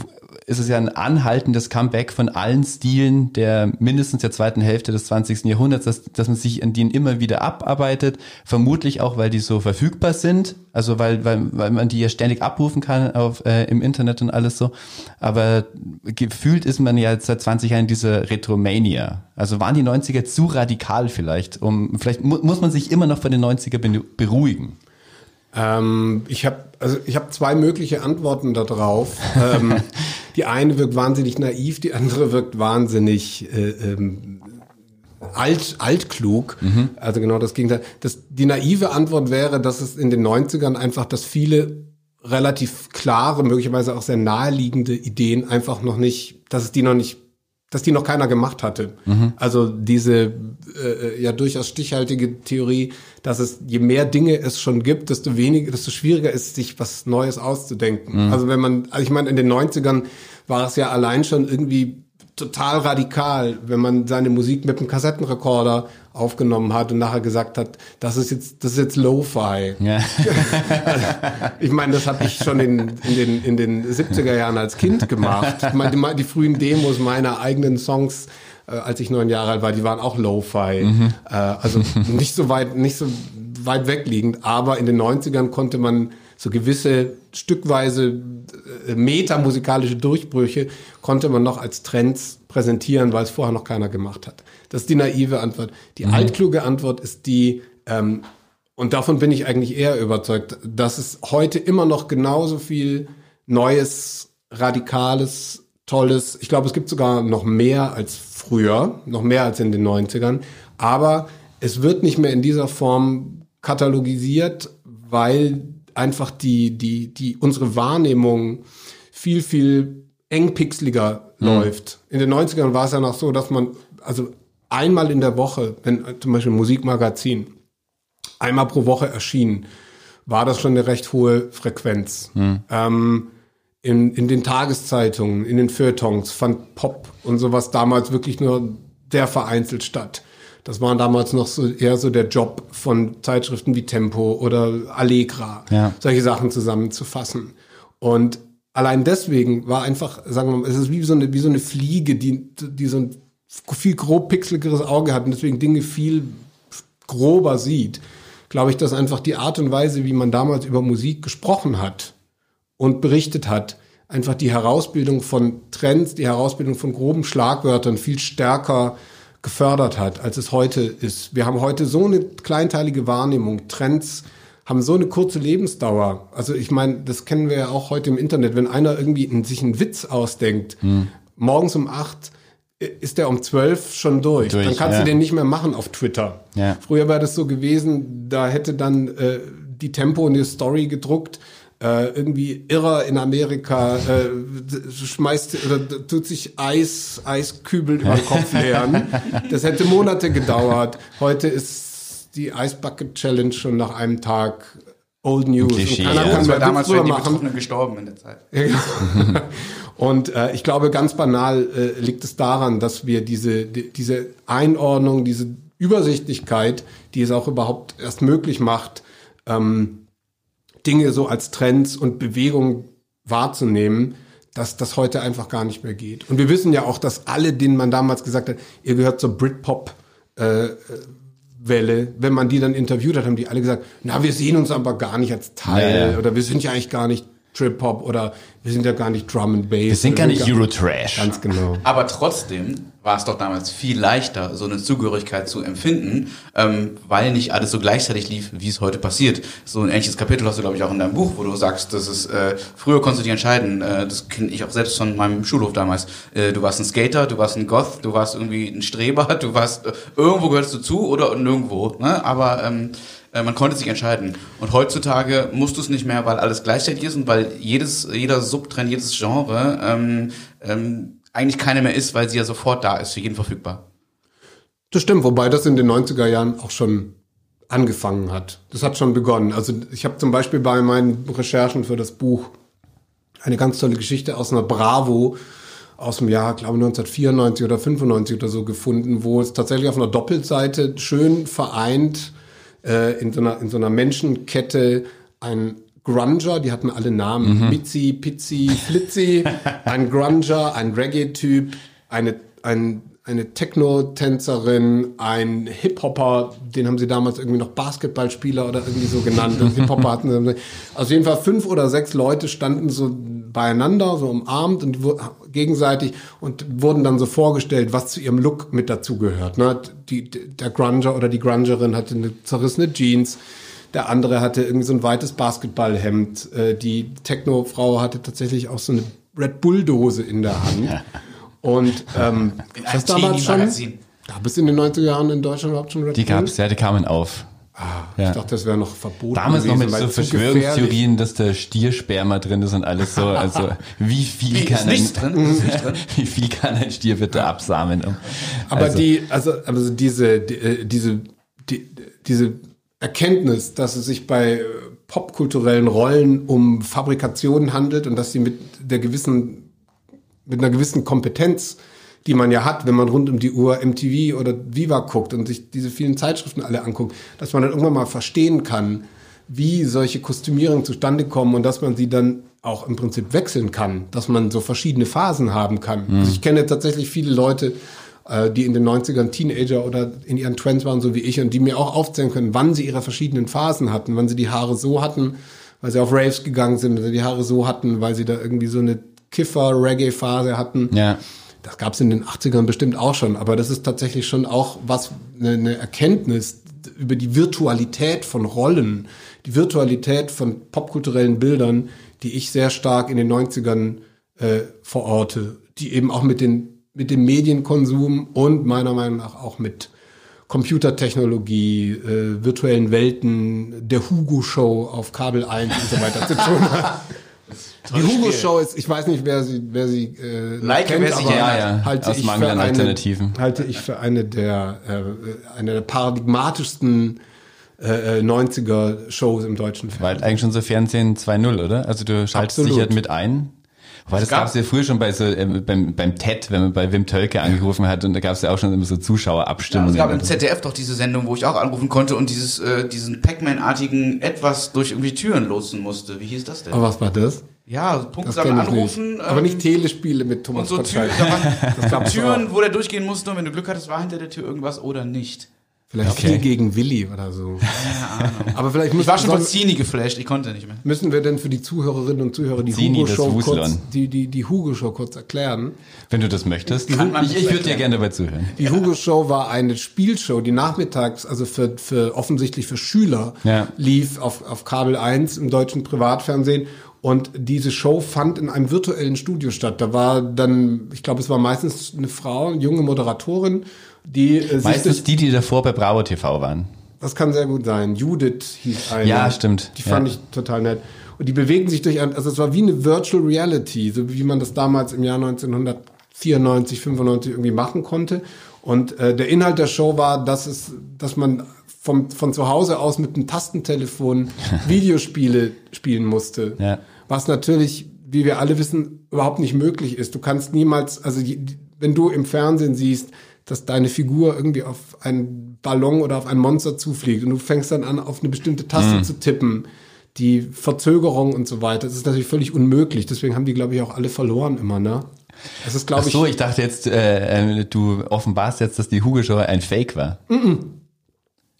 ist es ja ein anhaltendes Comeback von allen Stilen der mindestens der zweiten Hälfte des 20. Jahrhunderts, dass, dass man sich an denen immer wieder abarbeitet. Vermutlich auch, weil die so verfügbar sind. Also weil, weil, weil man die ja ständig abrufen kann auf, äh, im Internet und alles so. Aber gefühlt ist man ja seit 20 Jahren in dieser Retromania. Also waren die 90er zu radikal vielleicht? Um, vielleicht mu muss man sich immer noch von den 90er benu- beruhigen. Ähm, ich habe also ich habe zwei mögliche Antworten darauf. ähm, die eine wirkt wahnsinnig naiv, die andere wirkt wahnsinnig äh, ähm, alt, altklug. Also genau das Gegenteil. Das, die naive Antwort wäre, dass es in den 90ern einfach, dass viele relativ klare, möglicherweise auch sehr naheliegende Ideen einfach noch nicht, dass es die noch nicht dass die noch keiner gemacht hatte. Also diese äh, ja durchaus stichhaltige Theorie, dass es je mehr Dinge es schon gibt, desto weniger, desto schwieriger ist, sich was Neues auszudenken. Also wenn man, also ich meine, in den 90ern war es ja allein schon irgendwie total radikal, wenn man seine Musik mit einem Kassettenrekorder aufgenommen hat und nachher gesagt hat, das ist jetzt, das ist jetzt Lo-Fi. Ja. Ich meine, das habe ich schon in, in, den, in den 70er Jahren als Kind gemacht. Ich meine, die, frühen Demos meiner eigenen Songs, äh, als ich neun Jahre alt war, die waren auch Lo-Fi. Äh, also nicht so weit, nicht so weit wegliegend. Aber in den 90ern konnte man so gewisse stückweise äh, metamusikalische Durchbrüche konnte man noch als Trends präsentieren, weil es vorher noch keiner gemacht hat. Das ist die naive Antwort. Die altkluge Antwort ist die, ähm, und davon bin ich eigentlich eher überzeugt, dass es heute immer noch genauso viel Neues, Radikales, Tolles, ich glaube, es gibt sogar noch mehr als früher, noch mehr als in den 90ern, aber es wird nicht mehr in dieser Form katalogisiert, weil einfach die, die, die, unsere Wahrnehmung viel, viel engpixeliger läuft. In den 90ern war es ja noch so, dass man, also einmal in der Woche, wenn äh, zum Beispiel ein Musikmagazin einmal pro Woche erschien, war das schon eine recht hohe Frequenz. Ähm, in, in den Tageszeitungen, in den Feuilletons fand Pop und sowas damals wirklich nur sehr vereinzelt statt. Das war damals noch so eher so der Job von Zeitschriften wie Tempo oder Allegra, Ja. solche Sachen zusammenzufassen. Und allein deswegen war einfach, sagen wir mal, es ist wie so eine, wie so eine Fliege, die, die so ein viel grob pixeligeres Auge hat und deswegen Dinge viel grober sieht. Glaube ich, dass einfach die Art und Weise, wie man damals über Musik gesprochen hat, und berichtet hat, einfach die Herausbildung von Trends, die Herausbildung von groben Schlagwörtern viel stärker gefördert hat, als es heute ist. Wir haben heute so eine kleinteilige Wahrnehmung. Trends haben so eine kurze Lebensdauer. Also ich meine, das kennen wir ja auch heute im Internet. Wenn einer irgendwie in, sich einen Witz ausdenkt, morgens um acht äh, ist der um zwölf schon durch. Durch, Dann kannst ja. du den nicht mehr machen auf Twitter. Ja. Früher war das so gewesen, da hätte dann äh, die Tempo eine Story gedruckt, äh, irgendwie Irrer in Amerika äh, schmeißt oder tut sich Eis, Eiskübel über den Kopf leeren. Das hätte Monate gedauert. Heute ist die Ice Bucket Challenge schon nach einem Tag Old News. Klischee, Und keiner ja. kann mehr damals drüber machen. Gestorben in der Zeit. Und äh, ich glaube, ganz banal äh, liegt es daran, dass wir diese, die, diese Einordnung, diese Übersichtlichkeit, die es auch überhaupt erst möglich macht, ähm, Dinge so als Trends und Bewegungen wahrzunehmen, dass das heute einfach gar nicht mehr geht. Und wir wissen ja auch, dass alle, denen man damals gesagt hat, ihr gehört zur Britpop, äh, Welle, wenn man die dann interviewt hat, haben die alle gesagt, na, wir sehen uns aber gar nicht als Teil Ja, ja. oder wir sind ja eigentlich gar nicht Trip-Hop oder wir sind ja gar nicht Drum and Bass. Wir sind gar nicht Eurotrash. Ganz genau. Aber trotzdem war es doch damals viel leichter, so eine Zugehörigkeit zu empfinden, ähm, weil nicht alles so gleichzeitig lief, wie es heute passiert. So ein ähnliches Kapitel hast du, glaube ich, auch in deinem Buch, wo du sagst, dass es äh, früher konntest du dich entscheiden. Äh, das kenne ich auch selbst von meinem Schulhof damals. Äh, du warst ein Skater, du warst ein Goth, du warst irgendwie ein Streber, du warst äh, irgendwo gehörst du zu oder nirgendwo. Ne? Aber ähm, äh, man konnte sich entscheiden. Und heutzutage musst du es nicht mehr, weil alles gleichzeitig ist und weil jedes, jeder Subtrend, jedes Genre ähm, ähm, eigentlich keine mehr ist, weil sie ja sofort da ist, für jeden verfügbar. Das stimmt, wobei das in den 90er Jahren auch schon angefangen hat. Das hat schon begonnen. Also ich habe zum Beispiel bei meinen Recherchen für das Buch eine ganz tolle Geschichte aus einer Bravo aus dem Jahr, glaube ich, 1994 oder 95 oder so gefunden, wo es tatsächlich auf einer Doppelseite schön vereint äh, in, so einer, in so einer Menschenkette ein Grunger, die hatten alle Namen, Mitzi, Pizzi, Flitzi, ein Grunger, ein Reggae-Typ, eine, ein, eine Techno-Tänzerin, ein Hip-Hopper, den haben sie damals irgendwie noch Basketballspieler oder irgendwie so genannt. Hip-Hopper hatten sie. Also jeden Fall fünf oder sechs Leute standen so beieinander, so umarmt und gegenseitig und wurden dann so vorgestellt, was zu ihrem Look mit dazugehört. Ne? Die, der Grunger oder die Grungerin hatte eine zerrissene Jeans. Der andere hatte irgendwie so ein weites Basketballhemd. Äh, die Techno-Frau hatte tatsächlich auch so eine Red Bull-Dose in der Hand. Und ähm, das damals schon. Gab es in den 90er Jahren in Deutschland überhaupt schon Red Die Bull? gab's, ja, die kamen auf. Ah, Ja. Ich dachte, das wäre noch verboten. Damals noch gewesen, mit weil so Verschwörungstheorien, dass der Stiersperma drin ist und alles so. Also wie viel Wie, kann ein, drin? Ist nicht drin? wie viel kann ein Stier bitte absamen? Um, Aber also, die, also, also diese, die, äh, diese, die, diese Erkenntnis, dass es sich bei äh, popkulturellen Rollen um Fabrikationen handelt und dass sie mit der gewissen, mit einer gewissen Kompetenz, die man ja hat, wenn man rund um die Uhr MTV oder Viva guckt und sich diese vielen Zeitschriften alle anguckt, dass man dann irgendwann mal verstehen kann, wie solche Kostümierungen zustande kommen und dass man sie dann auch im Prinzip wechseln kann, dass man so verschiedene Phasen haben kann. Also ich kenne tatsächlich viele Leute, äh, die in den 90ern Teenager oder in ihren Trends waren, so wie ich, und die mir auch aufzählen können, wann sie ihre verschiedenen Phasen hatten, wann sie die Haare so hatten, weil sie auf Raves gegangen sind, sie die Haare so hatten, weil sie da irgendwie so eine Kiffer-Reggae-Phase hatten. Ja. Das gab es in den 80ern bestimmt auch schon, aber das ist tatsächlich schon auch was, eine, eine Erkenntnis über die Virtualität von Rollen, die Virtualität von popkulturellen Bildern, die ich sehr stark in den 90ern äh, verorte, die eben auch mit, den, mit dem Medienkonsum und meiner Meinung nach auch mit Computertechnologie, äh, virtuellen Welten, der Hugo-Show auf Kabel 1 und so weiter zu tun hat. Die Hugo-Show ist, ich weiß nicht, wer sie, wer sie äh, Like, wer sich aber erinnert. Ja, halte aus ich Mangel für an eine, Alternativen. halte ich für eine der, äh, eine der paradigmatischsten äh, äh, 90er Shows im deutschen Fernsehen. Weil eigentlich schon so Fernsehen 2.0, oder? Also du schaltest dich Absolut. halt mit ein. Weil das gab- es ja früher schon bei so, ähm, beim, beim TED, wenn man bei Wim Tölke angerufen hat und da gab es ja auch schon immer so Ja, Zuschauerabstimmungen. es gab im ZDF doch diese Sendung, wo ich auch anrufen konnte und dieses, äh, diesen Pac-Man-artigen etwas durch irgendwie Türen lotsen musste. Wie hieß das denn? Aber was war das? Ja, kenn ich Anrufen. nicht. Aber ähm, nicht Telespiele mit und Thomas so Türen, Gottschalk. da Das waren Türen, wo der durchgehen musste und wenn du Glück hattest, war hinter der Tür irgendwas oder nicht. Vielleicht Okay. viel gegen Willi oder so. Aber vielleicht Ich war schon von Zini geflasht, ich konnte nicht mehr. müssen wir denn für die Zuhörerinnen und Zuhörer die Zini, Hugo Show kurz, die, die, die Hugo Show kurz erklären? Wenn du das möchtest. Kann man ich das ich würde dir gerne dabei zuhören. Die Hugo Show war eine Spielshow, die nachmittags, also für, für offensichtlich für Schüler, Ja. lief auf, auf Kabel 1 im deutschen Privatfernsehen. Und diese Show fand in einem virtuellen Studio statt. Da war dann, ich glaube, es war meistens eine Frau, eine junge Moderatorin, die äh, Meistens die, die davor bei Bravo TV waren. das kann sehr gut sein. Judith hieß eine. Ja, stimmt. Die fand Ja. ich total nett. Und die bewegen sich durch ein, also es war wie eine Virtual Reality, so wie man das damals im Jahr 1994, 95 irgendwie machen konnte. Und äh, der Inhalt der Show war, dass es, dass man vom, von zu Hause aus mit einem Tastentelefon Videospiele spielen musste. Ja. Was natürlich, wie wir alle wissen, überhaupt nicht möglich ist. Du kannst niemals, also wenn du im Fernsehen siehst, dass deine Figur irgendwie auf einen Ballon oder auf ein Monster zufliegt und du fängst dann an, auf eine bestimmte Taste Mhm. zu tippen, die Verzögerung und so weiter, das ist natürlich völlig unmöglich. Deswegen haben die, glaube ich, auch alle verloren immer, ne? Das ist, glaube ich, so, ich dachte jetzt, äh, äh, du offenbarst jetzt, dass die Hugo Show ein Fake war.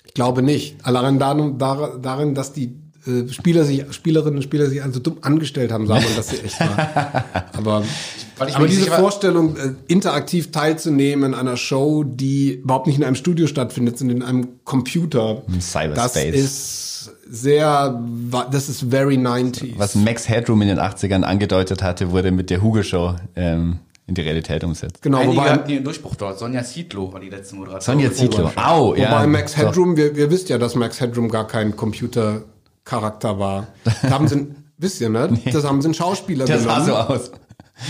Ich glaube nicht. Allein darin, dar- darin dass die äh, Spieler sich, Spielerinnen und Spieler sich also dumm angestellt haben, sah man, dass sie echt war. Aber, Weil ich mir aber diese Vorstellung, äh, interaktiv teilzunehmen an einer Show, die überhaupt nicht in einem Studio stattfindet, sondern in einem Computer, Im das Cyberspace. ist sehr, das ist very 90s. Was Max Headroom in den 80ern angedeutet hatte, wurde mit der Hugo Show ähm, in die Realität umgesetzt. genau, Einige wobei, hatten den Durchbruch dort. Sonja Zietlow war die letzte Moderatorin. Sonja Zietlow. Au, ja. Wobei Max So. Headroom, wir, wir wisst ja, dass Max Headroom gar kein Computercharakter war. Da haben sie, wisst ihr, ne? Das haben sie einen Schauspieler Das genommen. sah so aus.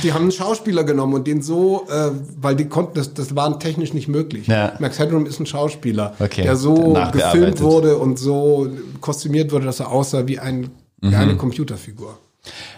Die haben einen Schauspieler genommen und den so, äh, weil die konnten, das, das war technisch nicht möglich. Ja. Max Headroom ist ein Schauspieler, Okay, der so gefilmt wurde und so kostümiert wurde, dass er aussah wie, ein, Mhm. wie eine Computerfigur.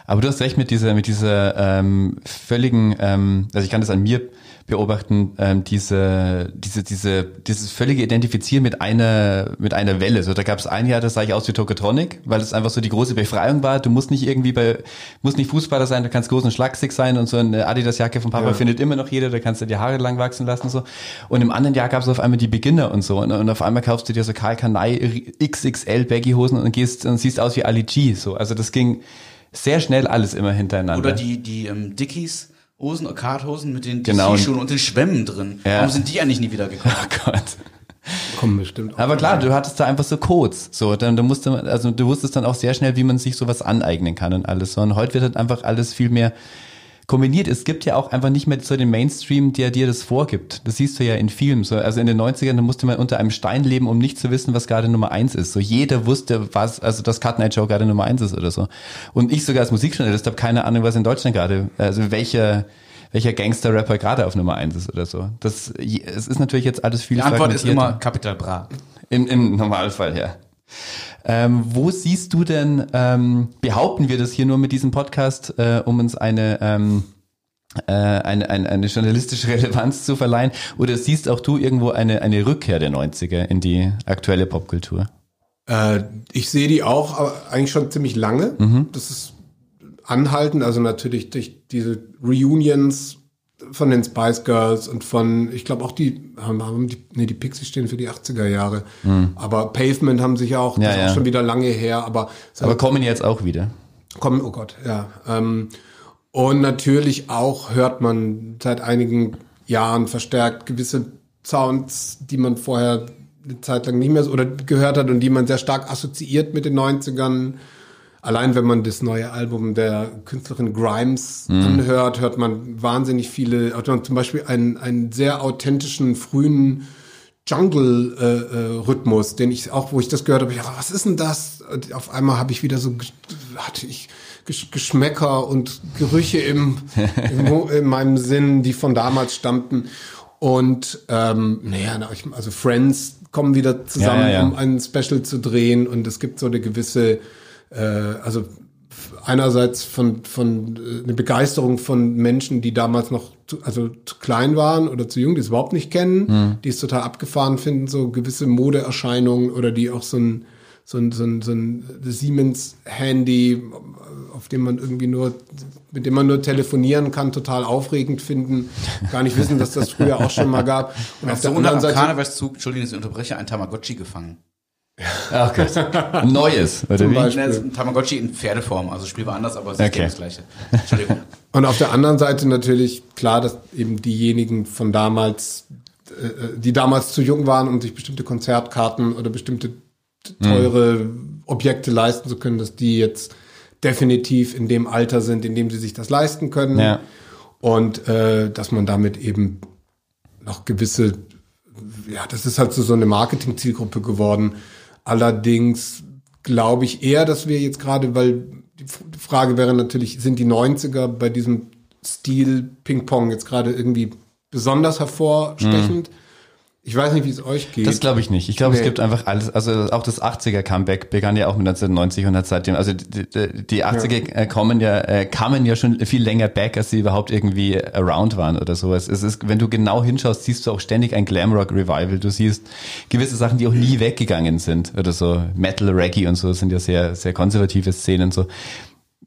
Aber du hast recht mit dieser, mit dieser ähm, völligen, ähm, also ich kann das an mir beobachten, ähm, diese, diese, diese, dieses völlige Identifizieren mit einer, mit einer Welle. So, da gab es ein Jahr, da sah ich aus wie Tokotronic, weil es einfach so die große Befreiung war. Du musst nicht irgendwie bei, musst nicht Fußballer sein, du kannst groß und schlagsig sein und so eine Adidas-Jacke von Papa findet immer noch jeder, da kannst du die Haare lang wachsen lassen und so. Und im anderen Jahr gab es auf einmal die Beginner und so. Und, und auf einmal kaufst du dir so Karl Kanai XXL Baggy-Hosen und gehst und siehst aus wie Ali G. So, also das ging sehr schnell alles immer hintereinander. Oder die, die ähm, Dickies. Hosen, Arkadhosen mit den Genau. DC-Schuhen und den Schwämmen drin. Ja. Warum sind die eigentlich nie wieder gekommen? Oh Gott. Kommen bestimmt auch. Aber klar, du hattest da einfach so Codes. So, dann, du musste, man- also du wusstest dann auch sehr schnell, wie man sich sowas aneignen kann und alles so. Und heute wird halt einfach alles viel mehr kombiniert. Es gibt ja auch einfach nicht mehr so den Mainstream, der dir das vorgibt. Das siehst du ja in Filmen. So, also in den 90ern, da musste man unter einem Stein leben, um nicht zu wissen, was gerade Nummer eins ist. So jeder wusste, was, also dass Cut Night Show gerade Nummer eins ist oder so. Und ich sogar als Musikjournalist habe keine Ahnung, was in Deutschland gerade, also welcher, welcher Gangster-Rapper gerade auf Nummer eins ist oder so. Das, es ist natürlich jetzt alles viel Die Antwort ist immer Capital Bra. Im, Im Normalfall, ja. Ähm, wo siehst du denn, ähm, behaupten wir das hier nur mit diesem Podcast, äh, um uns eine, ähm, äh, eine, eine, eine journalistische Relevanz zu verleihen? Oder siehst auch du irgendwo eine, eine Rückkehr der 90er in die aktuelle Popkultur? Äh, ich sehe die auch, aber eigentlich schon ziemlich lange. Mhm. Das ist anhaltend, also natürlich durch diese Reunions von den Spice Girls und von, ich glaube auch die, haben, die, nee, die Pixies stehen für die 80er Jahre. Aber Pavement haben sich auch. Ja, das ist ja. auch schon wieder lange her, aber, Aber kommen jetzt auch wieder. kommen, oh Gott, ja. Ähm, und natürlich auch hört man seit einigen Jahren verstärkt gewisse Sounds, die man vorher eine Zeit lang nicht mehr so oder gehört hat und die man sehr stark assoziiert mit den 90ern. Allein wenn man das neue Album der Künstlerin Grimes anhört, hört man wahnsinnig viele, hört man zum Beispiel einen, einen sehr authentischen, frühen Jungle-Rhythmus, den ich auch, wo ich das gehört habe, ich dachte, was ist denn das? Und auf einmal habe ich wieder so, hatte ich Gesch- Geschmäcker und Gerüche im, im, in meinem Sinn, die von damals stammten. Und ähm, naja, also Friends kommen wieder zusammen, Ja, ja, ja. um ein Special zu drehen und es gibt so eine gewisse, äh, also einerseits von, von äh, eine Begeisterung von Menschen, die damals noch zu, also zu klein waren oder zu jung, die es überhaupt nicht kennen, Hm. die es total abgefahren finden, so gewisse Modeerscheinungen oder die auch so ein so ein, so ein, so ein Siemens-Handy, auf dem man irgendwie nur, mit dem man nur telefonieren kann, total aufregend finden, gar nicht wissen, dass das früher auch schon mal gab. Und auf so der anderen Seite Karnevalszug, Entschuldigung, dass ich unterbreche, ein Tamagotchi gefangen. Ach Gott. Neues, oder Zum wie? Beispiel. Das ein Tamagotchi in Pferdeform, also spielbar anders, aber es ist Okay. das gleiche. Entschuldigung. Und auf der anderen Seite natürlich klar, dass eben diejenigen von damals, äh, die damals zu jung waren, um sich bestimmte Konzertkarten oder bestimmte teure Objekte leisten zu können, dass die jetzt definitiv in dem Alter sind, in dem sie sich das leisten können. Ja. Und äh, dass man damit eben noch gewisse, ja, das ist halt so, so eine Marketing-Zielgruppe geworden. Allerdings glaube ich eher, dass wir jetzt gerade, weil die Frage wäre natürlich, sind die 90er bei diesem Stil Ping-Pong jetzt gerade irgendwie besonders hervorstechend? Ich weiß nicht, wie es euch geht. Das glaube ich nicht. Ich glaube, es Nee. gibt einfach alles, also auch das 80er Comeback begann ja auch mit 1990 und hat seitdem, also die, die, die 80er äh, kommen ja, äh, kamen ja schon viel länger back, als sie überhaupt irgendwie around waren oder sowas. Es ist, wenn du genau hinschaust, siehst du auch ständig ein Glamrock Revival. Du siehst gewisse Sachen, die auch nie weggegangen sind oder so. Metal, Reggae und so sind ja sehr, sehr konservative Szenen so.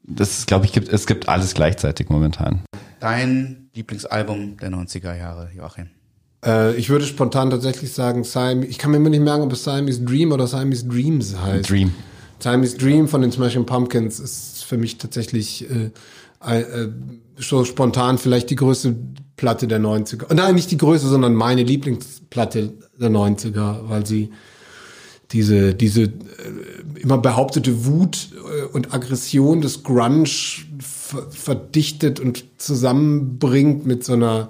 Das glaube ich gibt, es gibt alles gleichzeitig momentan. Dein Lieblingsalbum der 90er Jahre, Joachim. Äh, ich würde spontan tatsächlich sagen, Siam ich kann mir immer nicht merken, ob es Siamese Dream oder Siamese Dreams heißt. Dream. Siamese Dream von den Smashing Pumpkins ist für mich tatsächlich äh, äh, so spontan vielleicht die größte Platte der 90er. Nein, nicht die größte, sondern meine Lieblingsplatte der 90er, weil sie diese, diese äh, immer behauptete Wut äh, und Aggression des Grunge ver verdichtet und zusammenbringt mit so einer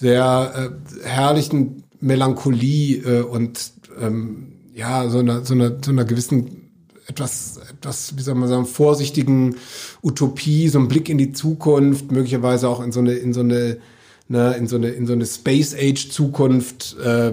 sehr äh, herrlichen Melancholie äh, und ähm, ja, so einer, so einer, so einer gewissen etwas, etwas, wie soll man sagen, vorsichtigen Utopie, so ein Blick in die Zukunft, möglicherweise auch in so eine, in so eine, ne, in so eine, in so eine Space Age Zukunft, äh,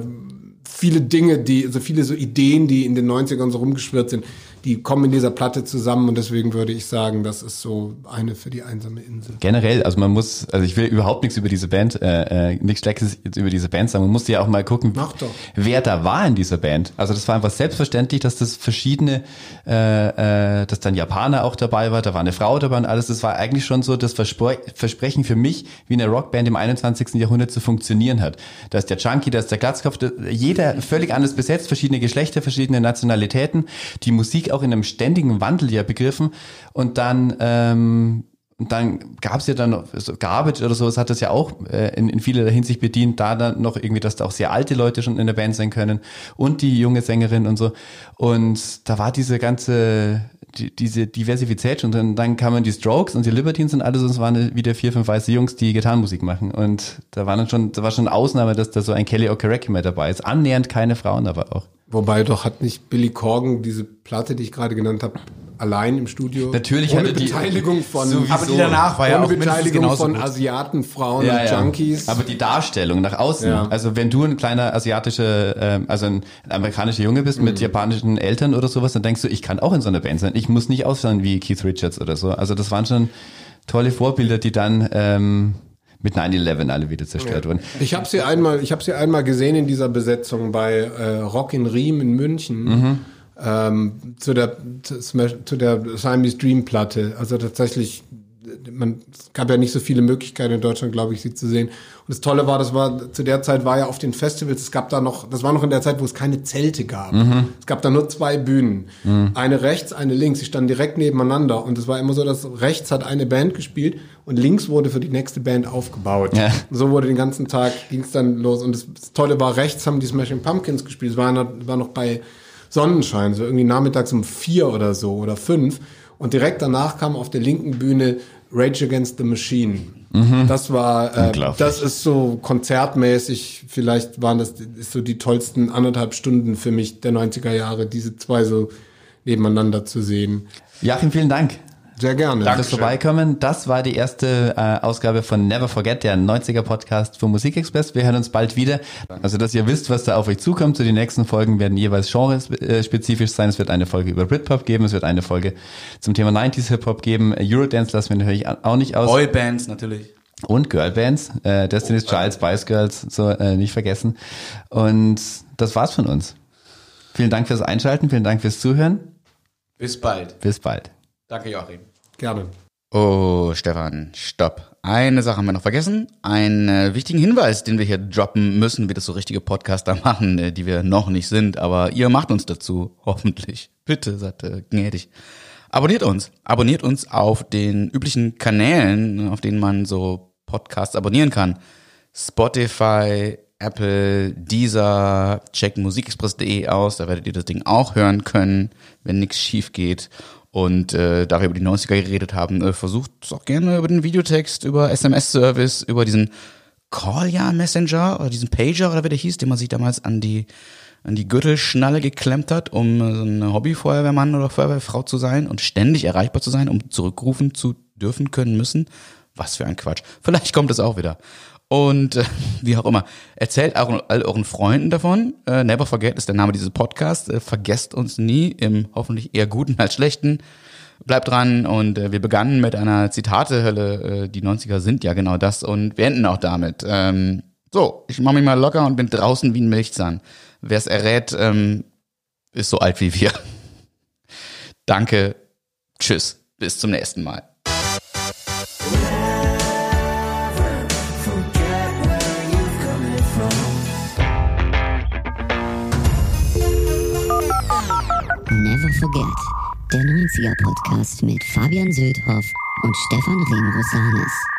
viele Dinge, die, also viele so Ideen, die in den 90ern so rumgeschwirrt sind, die kommen in dieser Platte zusammen und deswegen würde ich sagen, das ist so eine für die einsame Insel. Generell, also man muss, also ich will überhaupt nichts über diese Band, äh, äh, nichts Schlechtes über diese Band sagen. Man musste ja auch mal gucken, Mach doch. wer da war in dieser Band. Also das war einfach selbstverständlich, dass das verschiedene, äh, äh, dass dann Japaner auch dabei war, da war eine Frau dabei und alles. Das war eigentlich schon so das Verspre Versprechen für mich, wie eine Rockband im 21. Jahrhundert zu funktionieren hat. Da ist der Junkie, da ist der Glatzkopf, jeder völlig anders besetzt, verschiedene Geschlechter, verschiedene Nationalitäten, die Musik auch in einem ständigen Wandel ja begriffen und dann ähm, und dann gab es ja dann noch, so Garbage oder sowas hat das ja auch äh, in, in vieler Hinsicht bedient, da dann noch irgendwie, dass da auch sehr alte Leute schon in der Band sein können und die junge Sängerin und so. Und da war diese ganze, die, diese Diversität schon. Dann, dann kamen die Strokes und die Libertines und alles und es waren wieder vier, fünf weiße Jungs, die Gitarrenmusik machen. Und da war dann schon, da war schon eine Ausnahme, dass da so ein Kelly Okereke mit dabei ist. Annähernd keine Frauen aber auch. Wobei doch hat nicht Billy Corgan diese Platte, die ich gerade genannt habe, allein im Studio. Natürlich ohne hatte die- Beteiligung von sowieso. Aber die danach war ja auch Beteiligung von gut. Asiaten, Frauen und Junkies. Aber die Darstellung nach außen, Ja. also wenn du ein kleiner asiatischer, ähm, also ein, ein amerikanischer Junge bist Mhm. mit japanischen Eltern oder sowas, dann denkst du, ich kann auch in so einer Band sein. Ich muss nicht aussehen wie Keith Richards oder so. Also das waren schon tolle Vorbilder, die dann ähm, mit 9-11 alle wieder zerstört wurden. Ich habe sie einmal, ich habe sie einmal gesehen in dieser Besetzung bei äh, Rock in Riem in München Mhm. ähm, zu der zu der Siamese Dream Platte. Also tatsächlich man, es gab ja nicht so viele Möglichkeiten in Deutschland, glaube ich, sie zu sehen. Und das Tolle war, das war, zu der Zeit war ja auf den Festivals, es gab da noch, das war noch in der Zeit, wo es keine Zelte gab. Es gab da nur zwei Bühnen. Eine rechts, eine links. Die standen direkt nebeneinander. Und es war immer so, dass rechts hat eine Band gespielt und links wurde für die nächste Band aufgebaut. Ja. So wurde den ganzen Tag, ging es dann los. Und das, das Tolle war, rechts haben die Smashing Pumpkins gespielt. Es war, noch- war noch bei Sonnenschein, so irgendwie nachmittags um vier oder so oder fünf. Und direkt danach kam auf der linken Bühne Rage Against the Machine. Das war, äh, das ist so konzertmäßig, vielleicht waren das so die tollsten anderthalb Stunden für mich der 90er Jahre, diese zwei so nebeneinander zu sehen. Joachim, vielen Dank. Sehr gerne. Fürs Vorbeikommen. Das war die erste äh, Ausgabe von Never Forget, der 90er Podcast für Musikexpress. Wir hören uns bald wieder. Also, dass ihr wisst, was da auf euch zukommt. Zu den nächsten Folgen werden jeweils genrespezifisch sein. Es wird eine Folge über Britpop geben. Es wird eine Folge zum Thema 90s Hip-Hop geben. Eurodance lassen wir natürlich auch nicht aus. Boybands natürlich. Und Girlbands. Äh, Destiny's Child, Spice Girls, so äh, nicht vergessen. Und das war's von uns. Vielen Dank fürs Einschalten. Vielen Dank fürs Zuhören. Bis bald. Bis bald. Danke, Joachim. Gerne. Oh, Stefan, stopp. Eine Sache haben wir noch vergessen. Einen äh, wichtigen Hinweis, den wir hier droppen müssen, wie das so richtige Podcaster machen, äh, die wir noch nicht sind. Aber ihr macht uns dazu, hoffentlich. Bitte, seid äh, gnädig. Abonniert uns. Abonniert uns auf den üblichen Kanälen, auf denen man so Podcasts abonnieren kann. Spotify, Apple, Deezer, checkt musikexpress.de aus, da werdet ihr das Ding auch hören können, wenn nichts schief geht. Und äh, da wir über die 90er geredet haben, äh, versucht es auch gerne über den Videotext, über SMS-Service, über diesen Call-Ja-Messenger oder diesen Pager oder wie der hieß, den man sich damals an die an die Gürtelschnalle geklemmt hat, um äh, so ein Hobbyfeuerwehrmann oder Feuerwehrfrau zu sein und ständig erreichbar zu sein, um zurückrufen zu dürfen können müssen. Was für ein Quatsch. Vielleicht kommt es auch wieder. Und äh, wie auch immer, erzählt auch all euren Freunden davon. Äh, Never Forget ist der Name dieses Podcasts. Äh, vergesst uns nie, im hoffentlich eher guten als schlechten. Bleibt dran und äh, wir begannen mit einer Zitatehölle. Äh, die 90er sind ja genau das und wir enden auch damit. Ähm, so, ich mache mich mal locker und bin draußen wie ein Milchzahn. Wer es errät, ähm, ist so alt wie wir. Danke, tschüss, bis zum nächsten Mal. Der 90er Podcast mit Fabian Söldhoff und Stefan Remrosanis.